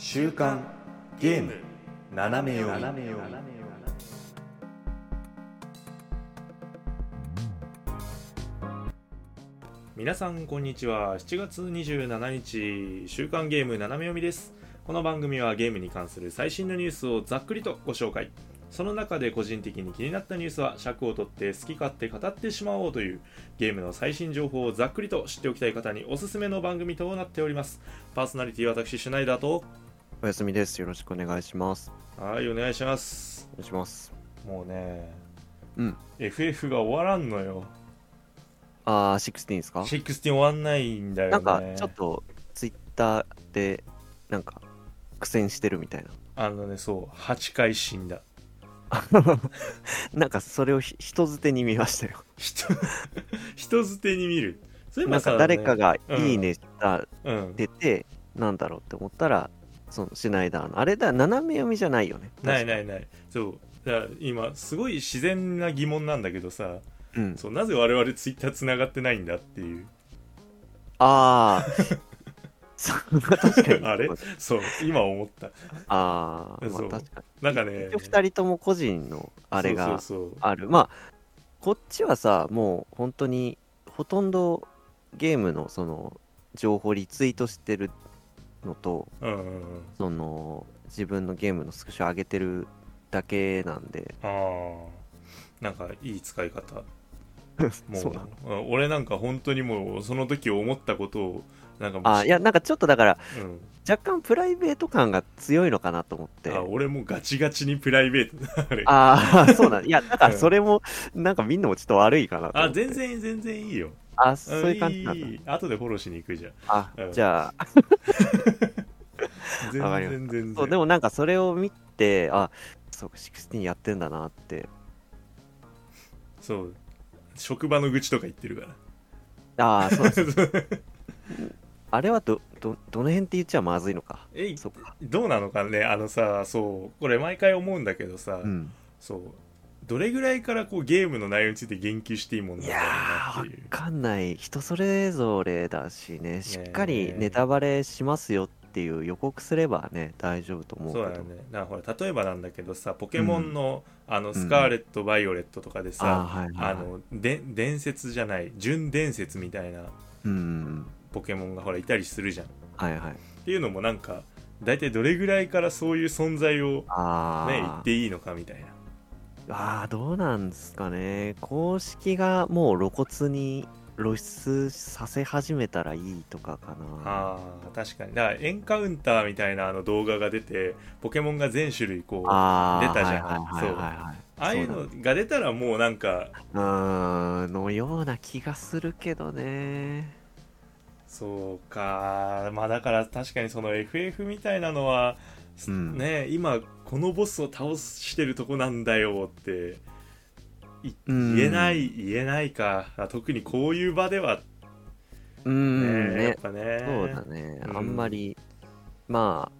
週刊ゲーム。斜め読み。皆さんこんにちは。7月27日週刊ゲーム斜め読みです。この番組はゲームに関する最新のニュースをざっくりとご紹介。その中で個人的に気になったニュースは尺を取って好き勝手語ってしまおうというゲームの最新情報をざっくりと知っておきたい方におすすめの番組となっております。パーソナリティ私シュナイダーとおやすみです。よろしくお願いします。はいお願いしますお願いします。もうねうん FF が終わらんのよあー、16ですか？16終わんないんだよねなんか、ちょっと、ツイッターで、なんか、苦戦してるみたいな。あのねそう8回死んだ なんか、それをひ人づてに見ましたよ。人人づてに見るそういえなんか、誰かがうんいいねした、うん出て、なんだろうって思ったら、その、シュナイダーの、あれだ、斜め読みじゃないよね。ないないないそうだ今すごい自然な疑問なんだけどさうん。そうなぜ我々ツイッターつながってないんだっていうあー。そう確かに。あれ？そう今思ったあー、まあ確かなんかねに。二人とも個人のあれがある。まあ、こっちはさ、もう本当に、ほとんどゲームのその、情報リツイートしてるのと、そううんうんうん。その、自分のゲームのスクショ上げてるだけなんで、ああなんかいい使い方。もそう俺なんか本当にもうその時思ったことをなんかあ、いや、なんかちょっとだから、うん、若干プライベート感が強いのかなと思って。あ俺もガチガチにプライベート。あれ。ああ、そうなんいや、だからそれも、なんかみんなもちょっと悪いかなあ。全。然全然いいよあ、そういう感じなん後でフォローしに行くじゃん。あうん、じゃあ、全然全然。そう、でもなんかそれを見て、あ、そうか、16やってんだなって。そう。職場の愚痴とか言ってるから。ああ、そうです。あれはど、ど、どの辺って言っちゃまずいのか。えいそっか。どうなのかね。あのさそうこれ毎回思うんだけどさ、うん。そうどれぐらいからこうゲームの内容について言及していいもんななっていうかんない。人それぞれだしね、しっかりネタバレしますよっていう予告すればね、大丈夫と思うけど。そうだよねだからほら例えばなんだけどさポケモンの,、あのスカーレット・バイオレットとかでさ、はいはいはいあので伝説じゃない純伝説みたいなうん。ポケモンがほらいたりするじゃんっはいはい。ていうのもなんか大体どれぐらいからそういう存在をああ。ね言っていいのかみたいなああ、どうなんですかね。公式がもう露骨に露出させ始めたらいいとかかな。あー確かに。だからエンカウンターみたいなあの動画が出てポケモンが全種類こう出たじゃんはいはいはいはい。はいあいうのが出たらもうなんかうのような気がするけどね。そうか。まあだから確かにその FF みたいなのは、うん。ね今このボスを倒してるとこなんだよって言えない言えないか。あ特にこういう場では。うね,、んねやっぱね。そうだね、うん。あんまりま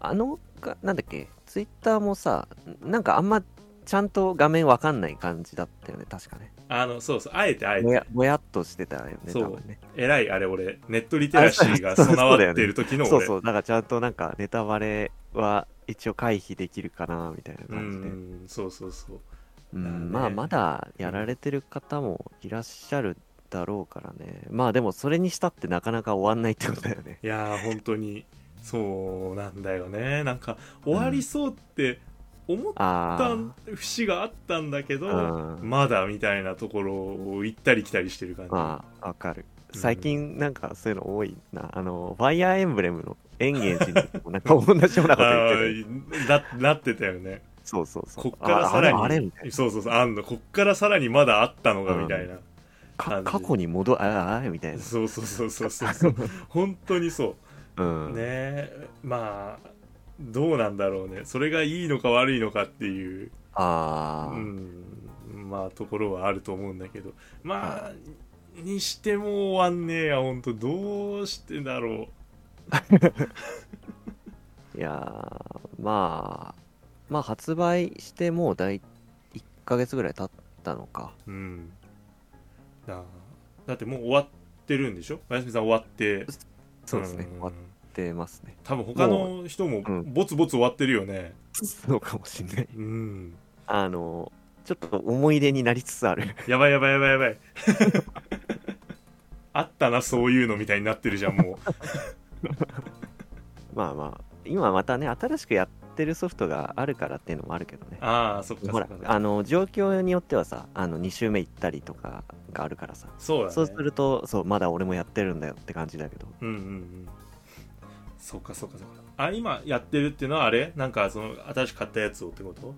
ああのかなんだっけ？ツイッターもさなんかあんまちゃんと画面わかんない感じだったよね確かね。あのそうそう。あえてあえて。ぼやっとしてたよねそう。ね。偉いあれ俺ネットリテラシーが備わってる時の俺。そうそう。だからちゃんとなんかネタバレは一応回避できるかなみたいなう感じで、んそうそうそう。うんだね。まあまだやられてる方もいらっしゃるだろうからね。まあでもそれにしたってなかなか終わんないってことだよね。いやー本当にそうなんだよね。なんか終わりそうって思ったあ節があったんだけど、うん。まだみたいなところを行ったり来たりしてる感じ、あまあわかる。うん。最近なんかそういうの多いな。あのファイアーエンブレムのエンゲージにもなんか同じようなこと言ってるあーななってたよね。そうそうそう。こっからさらに。ああれあれみたいな。そうそうそうあんの。こっからさらにまだあったのがみたいな、か過去に戻ああみたいな。そうそうそうそうそう。そ う本当にそう。うん。ねえまあどうなんだろうね。それがいいのか悪いのかっていう。ああ、うん。まあところはあると思うんだけど。まあにしても終わんねえや本当どうしてだろいやーまあまあ発売してもう大1ヶ月ぐらい経ったのか。ううん。だだってもう終わってるんでしょ？おやすみさん終わって。そうですね、ん。終わってますね。多分他の人もうん。ボツボツ終わってるよね。そうかもしんない。うん。あのちょっと思い出になりつつある。やばいやばいやばいやばい。あったなそういうのみたいになってるじゃんも まあまあ今またね新しくやってるソフトがあるからっていうのもあるけどね。うああそっかそほらあの状況によってはさあの2周目行ったりとかがあるからさ。そうだね。そうするとそうまだ俺もやってるんだよって感じだけど。うんうんうん。そっかそっかそっか。あ今やってるっていうのはあれ？なんかその新しく買ったやつをってこと？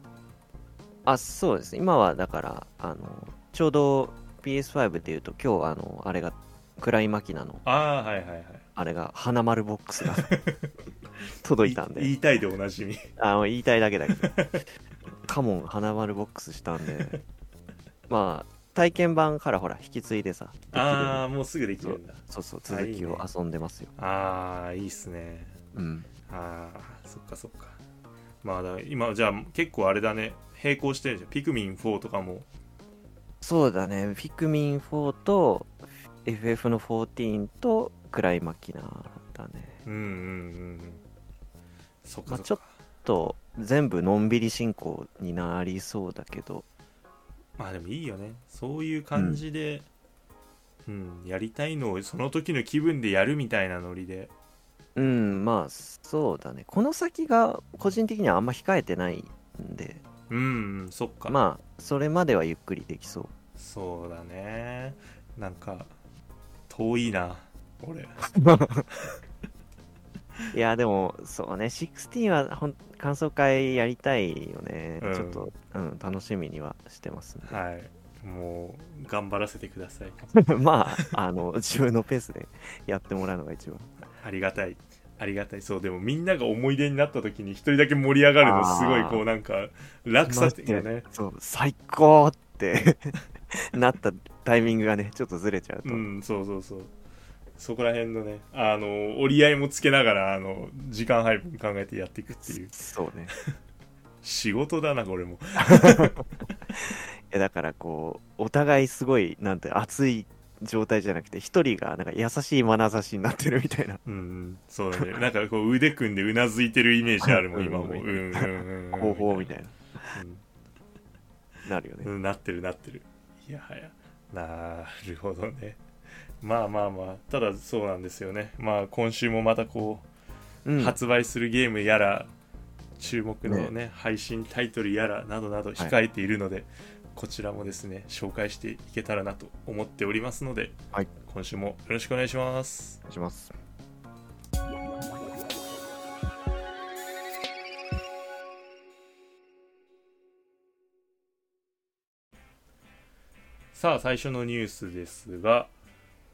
あそうです今はだからあのちょうど PS5 でいうと今日あのあれがクライマキナの。ああはいはいはいあれが花丸ボックスが 届いたんで。言いたいでおなじみ。あの言いたいだけだけど。カモン花丸ボックスしたんで。まあ体験版からほら引き継いでさああもうすぐできるんだ。そうそう続きを遊んでますよ。ああいいっすね。うん。ああそっかそっか。まあだ今じゃあ結構あれだね。並行してるじゃん。ピクミン4とかも。そうだね。ピクミン4と FF の14とクライマキナだね。うんうんうんそっまあかそっか、と全部のんびり進行になりそうだけど。まあでもいいよね。そういう感じでうん、やりたいのをその時の気分でやるみたいなノリで。うんまあそうだね。この先が個人的にはあんま控えてないんで。うん、うん、そっか。まあそれまではゆっくりできそう。そうだね。なんか遠いな俺。いやでもそうね16はほん感想会やりたいよね、うん。ちょっと、うん、楽しみにはしてますんで。はい。もう頑張らせてください。まああの自分のペースでやってもらうのが一番。ありがたい。ありがたい。そうでもみんなが思い出になった時に一人だけ盛り上がるのすごいこうなんか落差っていうかねそう最高って なったタイミングがねちょっとずれちゃうと、うんそうそうそうそこら辺のねあの折り合いもつけながらあの時間配分考えてやっていくっていう。そうね。仕事だなこれも。いやだからこうお互いすごいなんて熱い状態じゃなくて一人がなんか優しい眼差しになってるみたいな。うんそうだね。なんかこう腕組んでうなずいてるイメージあるもん 今も。ううんんうんうんうん方法みたいな。うん。なるよね、うん、なってるなってる。いやはやなるほどねまあまあまあただそうなんですよね。まあ今週もまたこう、うん。発売するゲームやら注目のね配信タイトルやらなどなど控えているので、こちらもですね紹介していけたらなと思っておりますので、はい。今週もよろしくお願いします。お願いします。さあ最初のニュースですが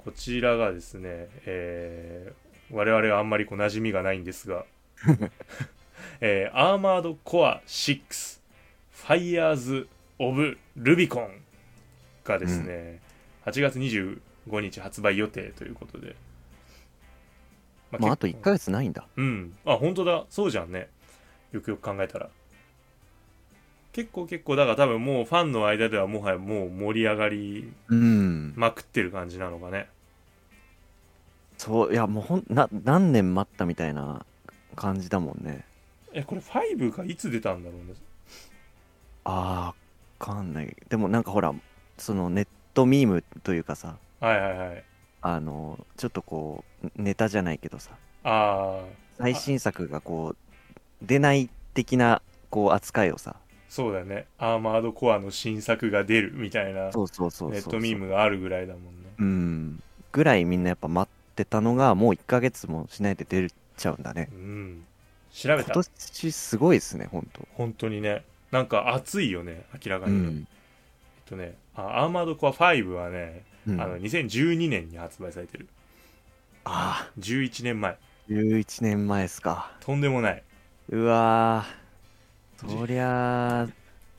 こちらがですね、えー我々はあんまりこう馴染みがないんですが、えー、アーマードコア6ファイヤーズ・オブ・ルビコンがですね、8月25日発売予定ということで、ままああと結構。1ヶ月ないんだ。うん。あ本当だ。そうじゃんね。よくよく考えたら。結構結構だから多分もうファンの間ではもはやもう盛り上がりうん。まくってる感じなのかねそういやもうほんな何年待ったみたいな感じだもんね。えこれ5がいつ出たんだろうね。あーわかんない。でもなんかほらそのネットミームというかさ。はいはいはい。あのちょっとこうネタじゃないけどさ。ああ最新作がこう出ない的なこう扱いをさ。そうだよね。アーマードコアの新作が出るみたいなそうそうそうそうネットミームがあるぐらいだもんね。うん。ぐらいみんなやっぱ待ってたのがもう1ヶ月もしないで出ちゃうんだね。うん。調べ今た年すごいですね本当。本当にね。なんか熱いよね明らかうにね、えっん、とねあアーマードコア5はね、うん、あの2012年に発売されてる。あ11年前ー11年前っすか。とんでもない。うわー。そりゃあ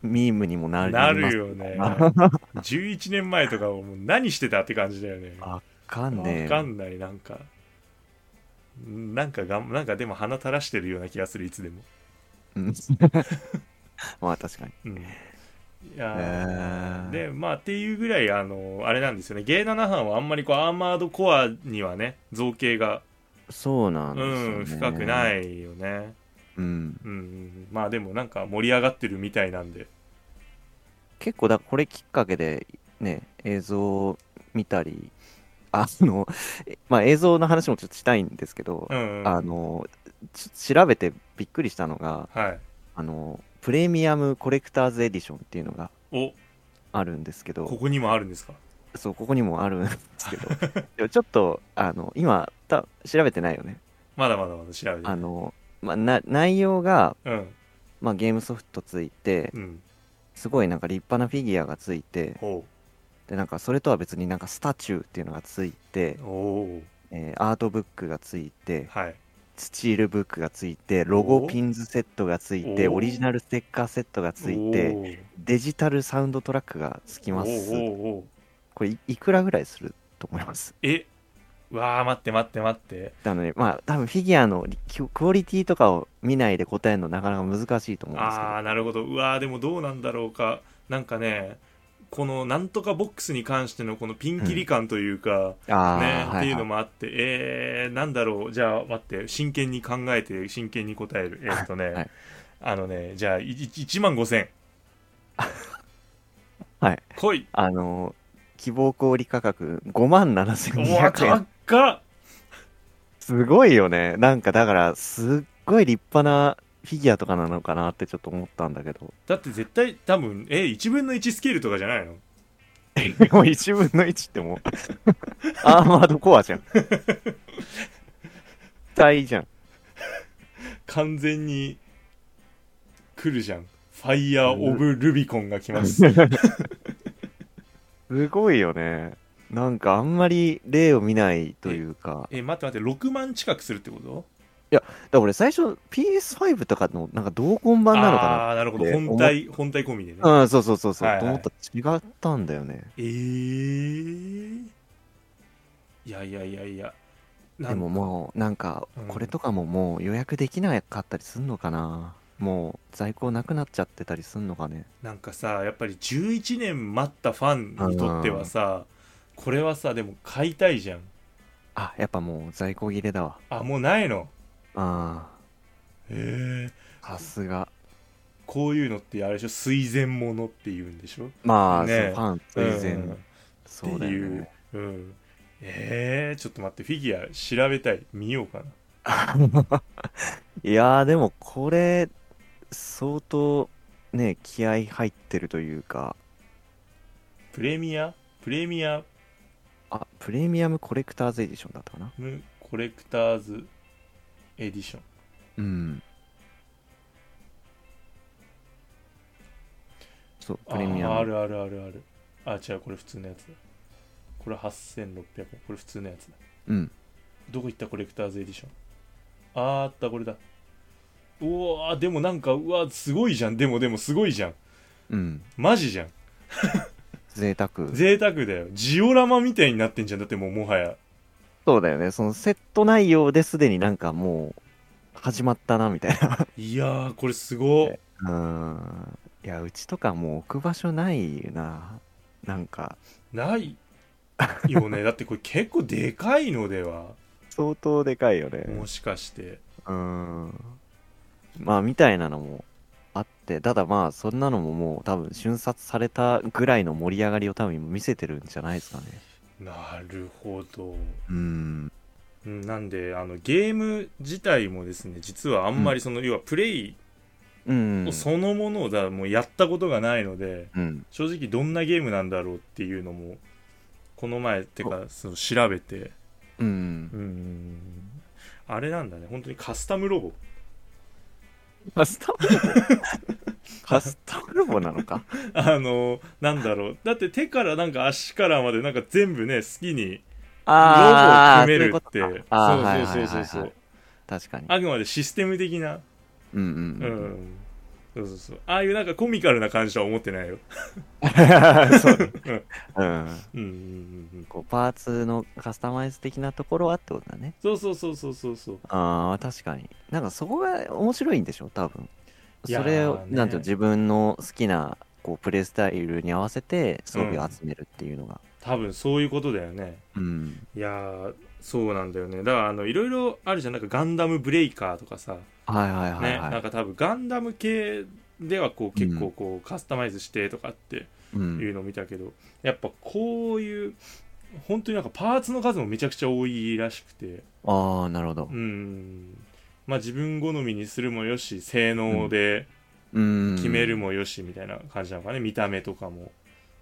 ミームにもなるな。るよね。11年前とかはもう何してたって感じだよね。わかんねえわかんないなんか。なんかがんなんかでも鼻垂らしてるような気がするいつでも。うん。まあ確かに。うん。いやへー。ーでまあっていうぐらいあのあれなんですよね。ゲー7班はあんまりこうアーマードコアにはね造形がそうなんですよ、ね。うん深くないよね。うん。うんうんうん。まあでもなんか盛り上がってるみたいなんで。結構だこれきっかけでね映像を見たりあのえまあ映像の話もちょっとしたいんですけど、うんうん。あのち調べてびっくりしたのがはい。あのプレミアムコレクターズエディションっていうのがお。あるんですけど。ここにもあるんですか？そうここにもあるんですけど。ちょっとあの今た調べてないよね。まだまだまだ調べてあの、まあ、な内容が、うん。まあ、ゲームソフトついてうん。すごいなんか立派なフィギュアがついてほでなんかそれとは別になんかスタチューっていうのがついてえーアートブックがついてはい。スチールブックがついてロゴおピンズセットがついておオリジナルステッカーセットがついてデジタルサウンドトラックがつきます。これいいくらぐらいすると思います？え？わあ待って待って待って。なのでまあ多分フィギュアのリククオリティとかを見ないで答えるのなかなか難しいと思うんですけど。ああなるほど。うわーでもどうなんだろうか。なんかねこのなんとかボックスに関してのこのピンキリ感というか、あーね、はっていうのももあって、えー、なんだろう、じゃあ待って、真剣に考えて、真剣に答える。えーっとね、はいあのね、じゃあ、い1万5000。はい。来い。あの希望小売価格5万おわ、7200円。高っ。すごいよね。なんかだからすっごい立派なフィギュアとかなのかなってちょっと思ったんだけど。だって絶対、多分、え、1分の1スケールとかじゃないの？でも1分の1ってもう アーマードコアじゃん。大じゃん。完全に来るじゃん。ファイヤー・オブ・ルビコンが来ます。すごいよね。なんかあんまり例を見ないというか。え、待って待って、6万近くするってこと？だから俺最初 PS5 とかのなんか同梱版なのかああー、なるほど。で本体、本体込みでね。なうんそうそうそうそう、はいはい。と思ったら違ったんだよね。えー、いやいやいやいや。なんでももうなんかうん。これとかももう予約できなかったりすんのかな、もう在庫なくなっちゃってたりすんのかね。なんかさやっぱり11年待ったファンにとってはさこれはさでも買いたいじゃん。あやっぱもう在庫切れだわ。あもうないの？あへえあさすが。こういうのってあれでしょ？垂涎ものっていうんでしょ？まあ、ね。ファン垂涎、うん。そうだよっていう。ねうん。えー、ちょっと待ってフィギュア調べたい。見ようかな。いやーでもこれ相当ね気合入ってるというか。プレミア？プレミア？あプレミアムコレクターズエディションだったかな。ムコレクターズエディション。うん。そうあプレミアム。あるあるあるある。あ違うこれ普通のやつだ。これ8600円。これ普通のやつだ。うん。どこ行ったコレクターズエディション？あーあったこれだ。うわーでもなんかうわすごいじゃん。でもでもすごいじゃん。うん。マジじゃん。贅沢。贅沢だよ。ジオラマみたいになってんじゃん。だってもうもはやそうだよね。そのセット内容ですでになんかもう始まったなみたいな。いやーこれすごっ。うん。いやうちとかもう置く場所ないな。なんか。ないよね。だってこれ結構でかいのでは。相当でかいよね。もしかして。うん。まあみたいなのもあって。ただまあそんなのももう多分瞬殺されたぐらいの盛り上がりを多分今見せてるんじゃないですかねなるほど。うん。うんなんであのゲーム自体もですね実はあんまりその、要はプレイうん。そのものをだもうやったことがないので、うん。正直どんなゲームなんだろうっていうのもこの前ってかその調べて。うん。うん。あれなんだね。本当にカスタムロボカスタムカスタムロボなのか？あのなんだろう。だって手からなんか足からまでなんか全部ね好きにロボをあ組めるって。そうそうそうそうそうはい確かに。あくまでシステム的な。うんうんううん。んそうそうそう。ああいうなんかコミカルな感じとは思ってないよ。そうね。うん。うん。うんうんうんうん。こうパーツのカスタマイズ的なところはってことだね。そうそうそうそうそうそう。ああ確かに。なんかそこが面白いんでしょ多分。いやーそれを、ねなんていうの自分の好きなこうプレイスタイルに合わせて装備を集めるっていうのが。多分そういうことだよね。うん。いやーそうなんだよね。だからあのいろいろあるじゃん。なんかガンダムブレイカーとかさ、はいはいはいね、はい、なんか多分ガンダム系ではこう結構こうカスタマイズしてとかってういん、うのを見たけど、やっぱこういう本当になんかパーツの数もめちゃくちゃ多いらしくて。ああなるほど。うん。まあ自分好みにするもよし性能でうん。決めるもよしみたいな感じなのかね、見た目とかも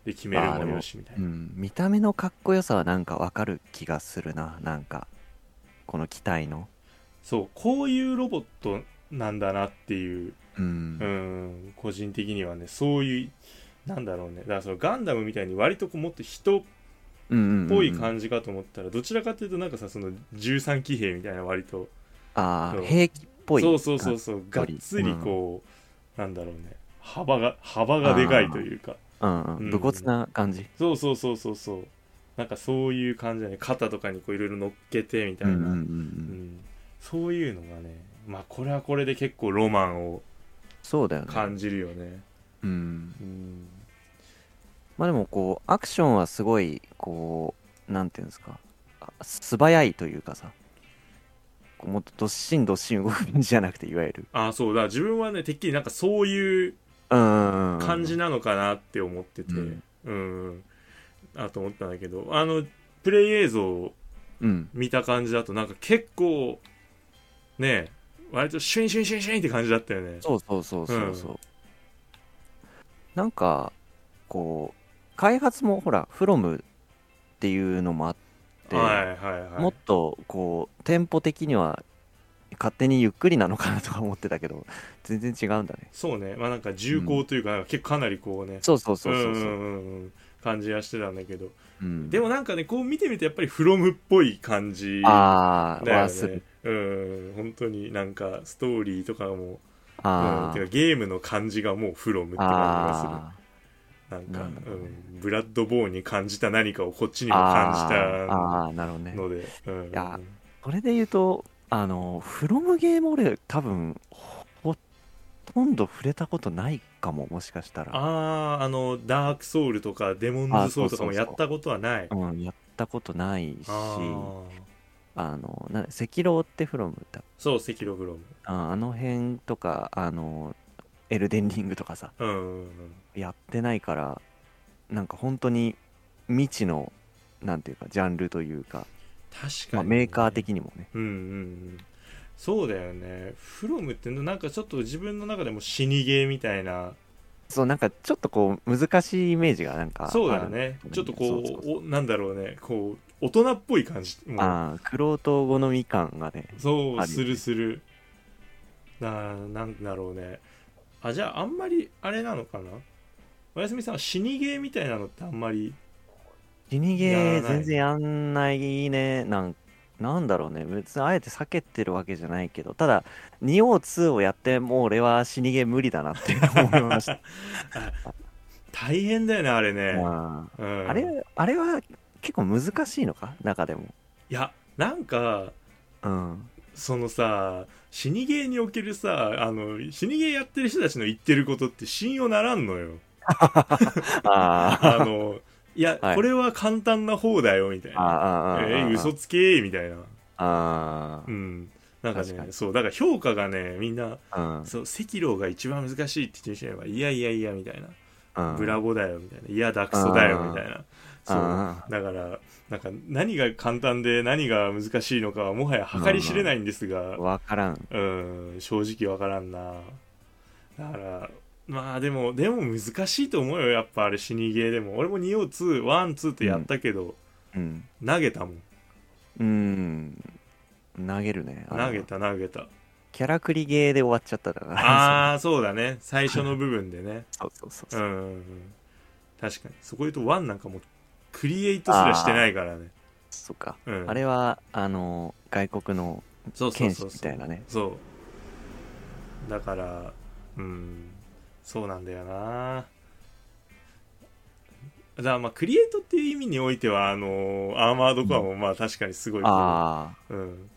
で決めるもよしみたいうな、ん、見た目のかっこよさはなんかわかる気がするな。なんかこの機体の。そうこういうロボットなんだなっていう。うん。うん。個人的にはねそういうなんだろうね。だからそのガンダムみたいに割とこうもっと人っうんうんうん。ぽい感じかと思ったら、どちらかというとなんかさその13騎兵みたいな割と。ああ兵器っぽいそうそうそうそう。がっつりこう、なんだろうね。幅が幅がでかいというかうんうん。うん。武骨な感じ。そうそうそうそうそう。なんかそういう感じだね。肩とかにこういろいろ乗っけてみたいな、うんそういうのがねまあこれはこれで結構ロマンをそうだよね。感じるよね。うん。うん。まあでもこうアクションはすごいこうなんていうんですか。あ素早いというかさ。こうもっとどっしんどっしん動くんじゃなくていわゆる。あそう。だ自分はねてっきりなんかそういううん感じなのかなって思ってて。うん。うん、あと思ったんだけどあのプレイ映像見た感じだとなんか結構ね割とシュインシュインシュインシュインって感じだったよね。そうそうそうそうそう、なんかこう開発もほらフロムっていうのもあって、はいはいはい。もっとこうテンポ的には勝手にゆっくりなのかなとか思ってたけど全然違うんだね。そうね。まあなんか重厚というか、結構かなりこうねそうそうそうそうそう、んんうんうん感じはしてたんだけど。うん。でもなんかねこう見てみるとやっぱりフロムっぽい感じああだよね。うん本当になんかストーリーとかも、うん、てかゲームの感じがもうフロムって感じがする。あなんかうん、ブラッドボーンに感じた何かをこっちにーも感じあーたあーなるほどね。ので、うん、いやそれで言うとあのフロムゲーム俺多分ほとんど触れたことないかももしかしたら。あああのダークソウルとかデモンズソウルとかもやったことはない。うん、やったことないしあのな赤狼ってフロムだそう赤色フロムああの辺とかあのエルデンリングとかさうんうんうん。やってないからなんか本当に未知のなんていうかジャンルというか、まあ、確かに、メーカー的にもね。うんうんうん。そうだよね。フロムってなんかちょっと自分の中でも死にゲーみたいな。そうなんかちょっとこう難しいイメージがなんかそうだよね。ちょっとこそうそなんだろうね。こう大人っぽい感じああクロート好み感がねそうね。るする。ななんだろうね。あじゃああんまりあれなのかな？おやすみさんは死にゲーみたいなのってあんまり死にゲー全然やんないね。なんなんだろうね。別にあえて避けてるわけじゃないけど。ただ2王2をやってもう俺は死にゲー無理だなって思いました。大変だよねあれね、あうん。あれあれは結構難しいのか？中でも。いやなんかうん。そのさ死にゲーにおけるさあの死にゲーやってる人たちの言ってることって信用ならんのよ。あ あのいや、はい。これは簡単な方だよみたいああなあえー嘘つけーみたいな。あうん。なんか確かに。ねそうだから評価がねみんなそう赤狼が一番難しいって言ってる人はいやいやいやみたいな。うん。ブラボだよみたいな。いやダクソだよみたいな。そう。あだからなんか何が簡単で何が難しいのかはもはや計り知れないんですが。わからん。うん正直わからんな。だからまあでもでも難しいと思うよやっぱあれ死にゲーでも。俺も2を2ワンツーってやったけど、うん。投げたもん。うん。投げるね。投げた投げた。キャラクリゲーで終わっちゃったから。ああそうだね。最初の部分でね。そうそうそうそう。うん確かに。そこで言うとワンなんかもうクリエイトすらしてないからね。そっか。うん。あれはあの外国のそうそう剣士そう。そうみたいなね。そう。だからうんそうなんだよな。だからまあクリエイトっていう意味においてはあのアーマードコアもまあ確かにすごいけど、ああうん、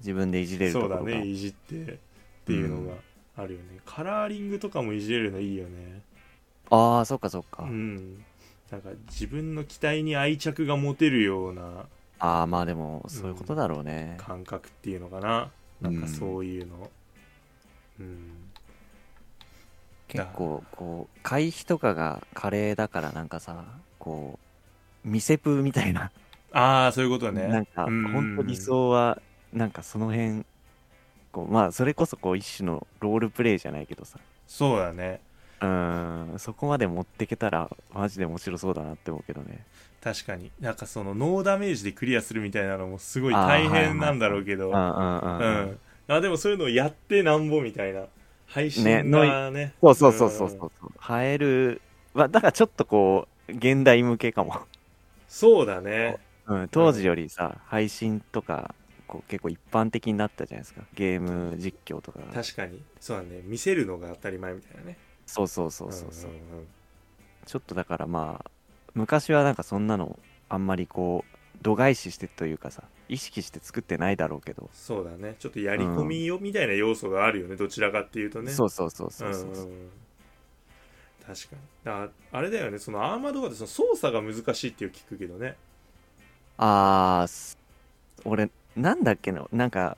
自分でいじれるとそうだねいじってっていうのがあるよね、カラーリングとかもいじれるのいいよね。ああそっかそっか。うん。なんか自分の機体に愛着が持てるようなああまあでもそういうことだろうね、感覚っていうのかな。なんかそういうの。うん結構こう会費とかがカレーだからなんかさこう店プみたいな、ああそういうことね。なんか本当理想はなんかその辺こうまあそれこそこう一種のロールプレイじゃないけどさ。そうだね。うーん。そこまで持ってけたらマジで面白そうだなって思うけどね。確かに。なんかそのノーダメージでクリアするみたいなのもすごい大変なんだろうけど。あでもそういうのをやってなんぼみたいな配信ね。がねそうそうそうそうそう。そう映える。まあだからちょっとこう現代向けかも。そうだね。うん、当時よりさ、配信とかこう結構一般的になったじゃないですか。ゲーム実況とか。が確かに。そうだね。見せるのが当たり前みたいなね。そうそうそうそうそう、ちょっとだからまあ昔はなんかそんなのあんまりこう度外視してというかさ意識して作ってないだろうけど、そうだね。ちょっとやり込みよみたいな要素があるよね、どちらかっていうとね。そうそうそうそうそうう。んうんうん。確かに。だあれだよね。そのアーマードガーってその操作が難しいっていう聞くけどね。あーす俺なんだっけのなんか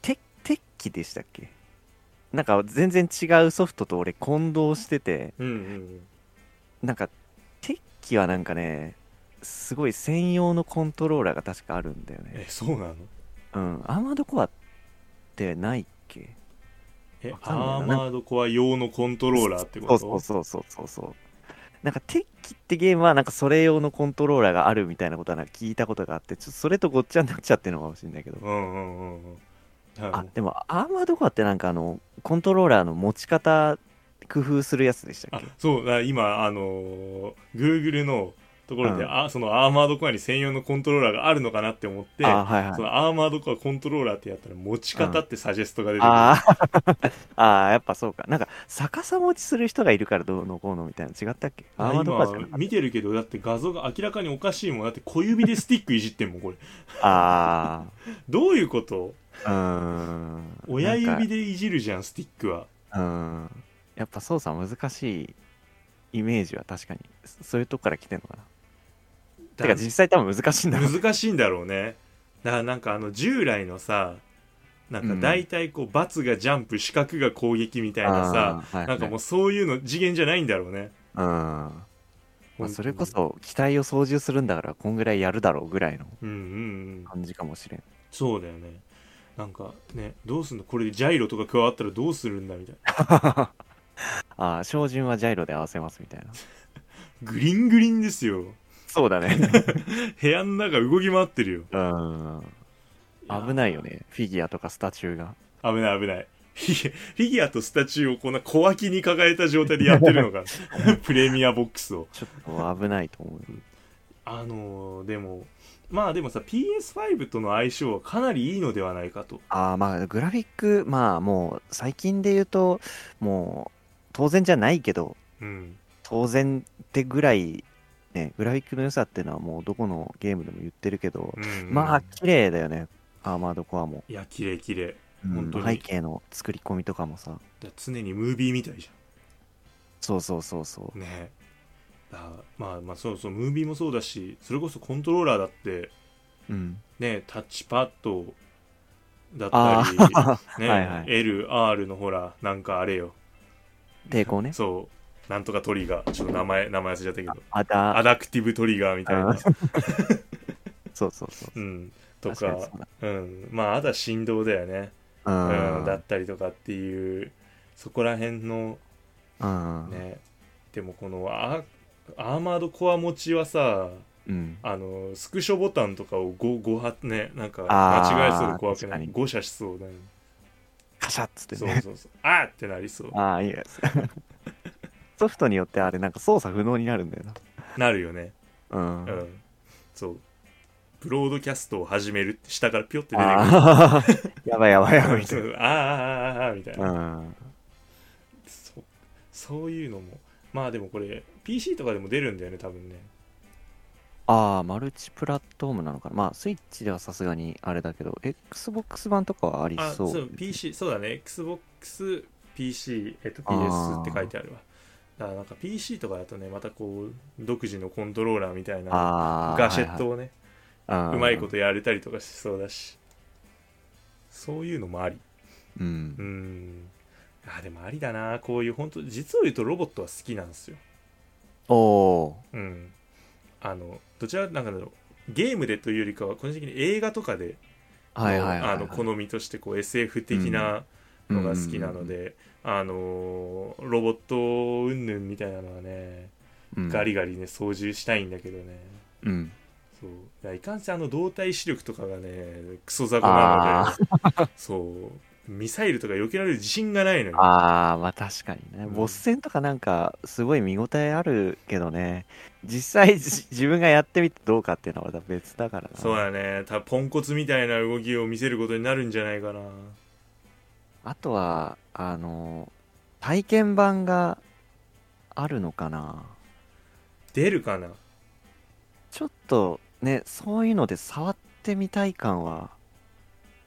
テ鉄器でしたっけ？なんか全然違うソフトと俺混同してて。うんうんうん。なんか鉄器はなんかねすごい専用のコントローラーが確かあるんだよね。えそうなの？うん。アーマードコアってないっけ？えわかんないな。アーマードコア用のコントローラーってこと？そうそうそうそうそう。そうなんか鉄器ってゲームはなんかそれ用のコントローラーがあるみたいなことはなんか聞いたことがあってちょっとそれとごっちゃになっちゃってるのかもしれないけど。うんうんうんうん。あでもアーマードコアってなんかあのコントローラーの持ち方工夫するやつでしたあっけ？そう。だ今あのー Google のところで、うん。あそのアーマードコアに専用のコントローラーがあるのかなって思ってあはいはい。そのアーマードコアコントローラーってやったら持ち方ってサジェストが出てくる、あー。あーやっぱそうか。なんか逆さ持ちする人がいるからどうのこうのみたいな違ったっけ？アーマードコアじゃ見てるけどだって画像が明らかにおかしいもん。だって小指でスティックいじってんもんこれ。あ どういうこと？あうーん。親指でいじるじゃんスティックは。うん。やっぱ操作難しいイメージは確かに。そそういうとこから来てんのかなてか実際多分難しいんだろう難しいんだろうね。だからなんかあの従来のさなんか大体こう×がジャンプ四角が攻撃みたいなさ、はいなんかもうそういうの次元じゃないんだろうね。うん。まあ、それこそ機体を操縦するんだからこんぐらいやるだろうぐらいのうんうんうん。感じかもしれん。そうだよね。なんかねどうすんの？これでジャイロとか加わったらどうするんだみたいな。ああ照準はジャイロで合わせますみたいな。グリングリンですよそうだね。部屋の中動き回ってるよ。うん。危ないよね。フィギュアとかスタチューが。危ない危ない。フィギュフィギュアとスタチューをこんな小脇に抱えた状態でやってるのか。プレミアボックスを。ちょっと危ないと思う。あのーでもまあでもさ PS5 との相性はかなりいいのではないかと。ああまあグラフィックまあもう最近で言うともう当然じゃないけどうん。当然ってぐらいねグラフィックの良さっていうのはもうどこのゲームでも言ってるけど、うん。まあ綺麗だよね。アーマードコアも、いや綺麗綺麗。うん。本当に。背景の作り込みとかもさ。だ常にムービーみたいじそうそうそうそゃんね。だまあまあそうそうムービーもそうだしそれこそコントローラーだってううん。ねタッチパッドだあったりあね、はいはい。LR のほらなんかあれよ。抵抗ね。そうなんとかトリガー。ちょっと名前名前忘れちゃったけど。あだ。アダクティブトリガーみたいあなそうそうそうう。ん。とかうだ。うん。まああとは振動だよね。ううん。んだったりとかっていうそこら辺のうん。ね。でもこのアアーマードコア持ちはさうん。あのスクショボタンとかを 5, 5発ねなんか間違えそうで怖くない？誤射しそうだよね。カシャッつってそうねそうそう。あーってなりそう。ああいいやつソフトによってあれなんか操作不能になるんだよな。るよね。なうん、うん。そう。ブロードキャストを始めるって下からピョって出てくる。あー。やばいやばいやばい。みたいそう。あーあーあーあーみたいな、なうん。そう。そういうのも。まあでもこれ PC とかでも出るんだよね多分ね。ああマルチプラットフォームなのかな。まあスイッチではさすがにあれだけど XBOX 版とかはありあそうそう PC そうだね。XBOXPC えっとあー。PS って書いてあるわだからなんか PC とかだとねまたこう独自のコントローラーみたいなガジェットをね、はいはうまいことやれたりとかしそうだし。そういうのもあり。うん。うん。あでもありだな。こういう本当実を言うとロボットは好きなんですよ。おおうん。あのどちらなんかだろうゲームでというよりかは個人的に映画とかで好みとしてこう SF 的なのが好きなので、あのロボット云々みたいなのはね、うん。ガリガリね操縦したいんだけどね。うん。そう。いやいかんせんあの動体視力とかがねクソ雑魚なので そう。ミサイルとか避けられる自信がないのよ。ああまあ確かにね、うん。ボス戦とかなんかすごい見応えあるけどね。実際じ自分がやってみてどうかっていうのはまた別だからな。そうだね。多分ポンコツみたいな動きを見せることになるんじゃないかなあとはあの体験版があるのかな？出るかな？ちょっとねそういうので触ってみたい感は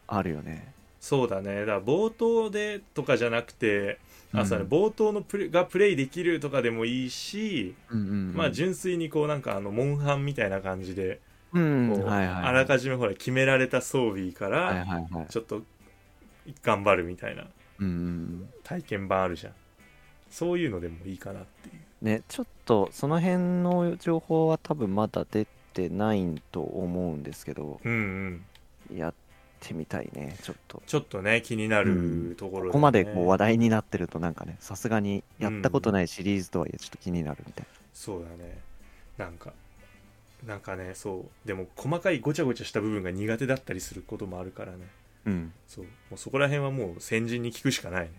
あるよね。そうだね。だから冒頭でとかじゃなくて、あそうだね。うん冒頭のプレがプレイできるとかでもいいし、うんうんうん。まあ純粋にこうなんかあのモンハンみたいな感じで、うんこうはいはいあらかじめほら決められた装備かはいらちょっと頑張るみたいな。うん。うん体験版あるじゃん。そういうのでもいいかなっていう。ねちょっとその辺の情報は多分まだ出てないと思うんですけど。うんうん。やってみたいねちょっと。ちょっとね気になるところだね、ここまでこう話題になってるとなんかねさすがにやったことないシリーズとはいえちょっと気になるみたいそうだね。なんかなんかねそう。でも細かいごちゃごちゃした部分が苦手だったりすることもあるからね。なうん。そう。もうそこら辺はもう先人に聞くしかないね。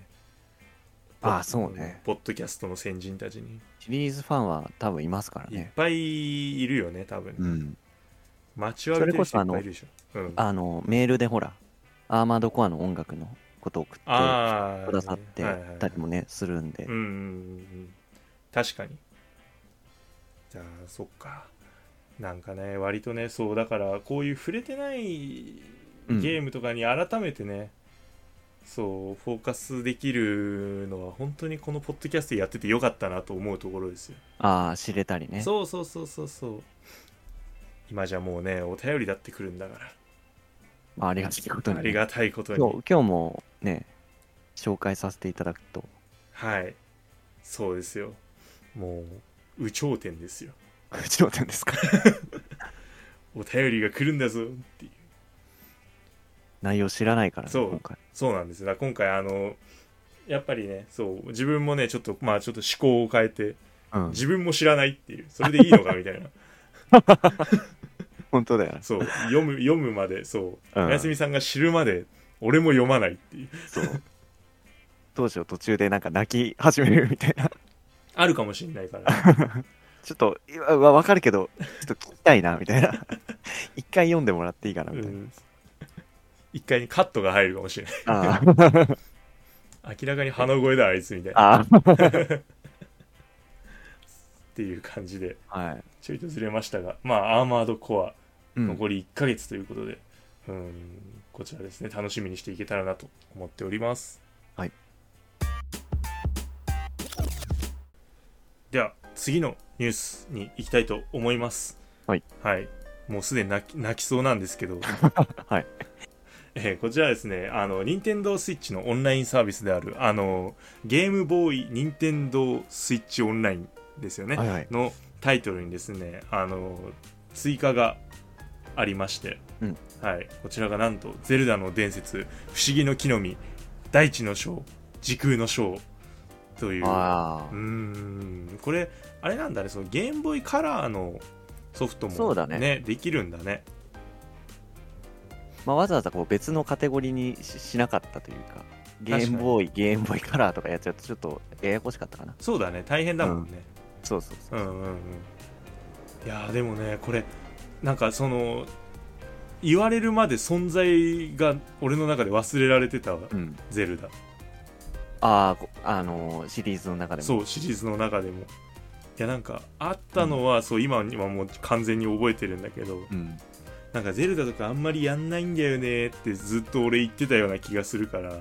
ああそうね。ポッドキャストの先人たちに。シリーズファンは多分いますからいっねぱいいるよね多分、うん。待ちわびてる人いっぱいいるでしょ。うん、あのメールでほらアーマードコアの音楽のことを送ってあーくださってはいはいはい。たりもねするんで。うんうんうんうん。確かに。じゃあそっか。なんかね割とねそうだからこういう触れてないうんゲームとかに改めてね、そうフォーカスできるのは本当にこのポッドキャストやっててよかったなと思うところですよ、ああ知れたりね。そうそうそうそうそう。今じゃもうねお便りだってくるんだかまあ、ありがたいことにね、らありがたいことに。今日今日もね紹介させていただくと。はい。そうですよ。もう有頂天ですよ。頂点ですか？お便りが来るんだぞって内容知らないからねそう。今回。そうなんですよ。だから今回あのやっぱりねそう。自分もねちょっとまあちょっと思考を変えてうん。自分も知らないっていうそれでいいのかみたいな。本当だよね。そう。読む読むまでそう。うん。おやすみさんが知るまで俺も読まないっていう。そう。当初途中でなんか泣き始めるみたいな。あるかもしれないから。ちょっといわわわかるけどちょっと聞きたいなみたいな。一回読んでもらっていいかなみたいな、うん一回にカットが入るかもしれない。明らかに鼻声だあいつみたいな。っていう感じで。はい。ちょいとずれましたがまあアーマードコアうん。残り1ヶ月ということで、うん、こちらですね。楽しみにしていけたらなと思っております。はい。では次のニュースに行きたいと思います。はい、はい、もうすでに泣き泣きそうなんですけど。はいえーこちらですねあの任天堂スイッチのオンラインサービスであるあのゲームボーイ任天堂スイッチオンラインですよね、はいはい。のタイトルにですねあの追加がありまして、うん。はい、こちらがなんと「ゼルダの伝説不思議の木の実大地の章時空の章」というあうーん。これあれなんだねそのゲームボーイカラーのソフトもそうだね。できるんだねまあ、わざわざこう別のカテゴリーにししなかったというかゲームボーイゲームボーイカラーとかやっちゃうとちょっとややこしかったかな。そうだね大変だもんね、そうそうそう。うんうんうん。いやーでもねこれなんかその言われるまで存在が俺の中で忘れられてたわうん。ゼルダああこあのーシリーズの中でも。そうシリーズの中でも。いやなんかあったのは、そう今はもう完全に覚えてるんだけど。うんなんかゼルダとかあんまりやんないんだよねってずっと俺言ってたような気がするから。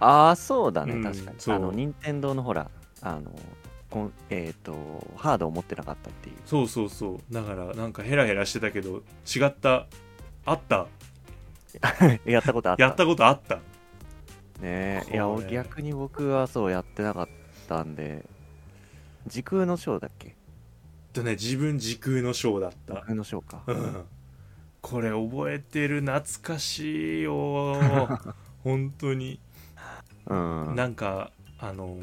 ああそうだね、うん確かに。あの任天堂のほらあのこんえっ、とハードを持ってなかったっていう。そうそうそう。だからなんかヘラヘラしてたけど違った？あった？やったことあった。やったことあった。ねえいや逆に僕はそうやってなかったんで。時空のショーだっけ？とね自分時空のショーだった。時空のショーか。うんこれ覚えてる懐かしいよ。本当に。うん。なんかあの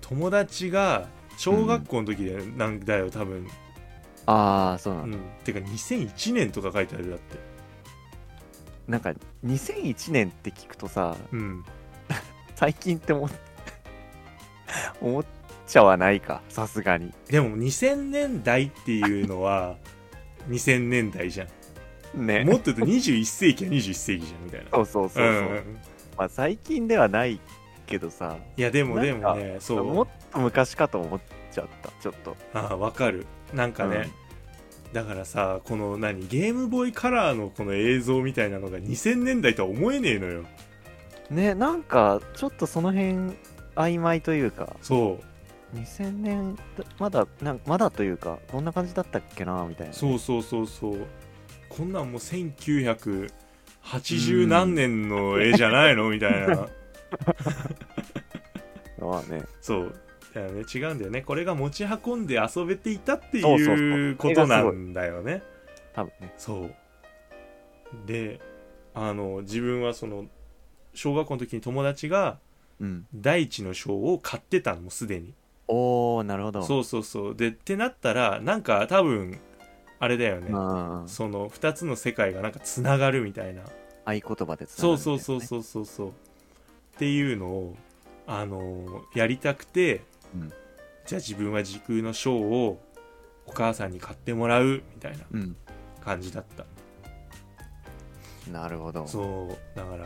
友達が小学校の時でなんだよ多分。ああそうなうん。ん、だ、てか2001年とか書いてあるだって。なんか2001年って聞くとさうん。最近って思っ 思っちゃわないかさすがに。でも2000年代っていうのは2000年代じゃん。ね。もっと言うと21世紀は21世紀じゃんみたいな。そうそうそうそう、んんまあ最近ではないけどさ。いやでもでもねそう。もっと昔かと思っちゃったちょっと。ああわかる。なんかね、だからさこの何ゲームボーイカラーのこの映像みたいなのが2000年代とは思えねえのよ。ねなんかちょっとその辺曖昧というか。そう2000年まだなんまだというかこんな感じだったっけなみたいなそうそうそうそう。こんなんもう1980何年の絵じゃないの？みたいな。まあね。そう。だよね違うんだよね。これが持ち運んで遊べていたっていうことなんだよね。多分ね。そう。であの自分はその小学校の時に友達がうん。大地の章を買ってたのもうすでにおおなるほど。そうそうそう。でってなったらなんか多分あれだよね、うん。その2つの世界がなんかつながるみたいな。合言葉でつなそうがるみたいなね。そうそうそうそうそう。っていうのをあのーやりたくて、うん。じゃあ自分は時空のショーをお母さんに買ってもらうみたいなうん。感じだった。なるほど。そう。だから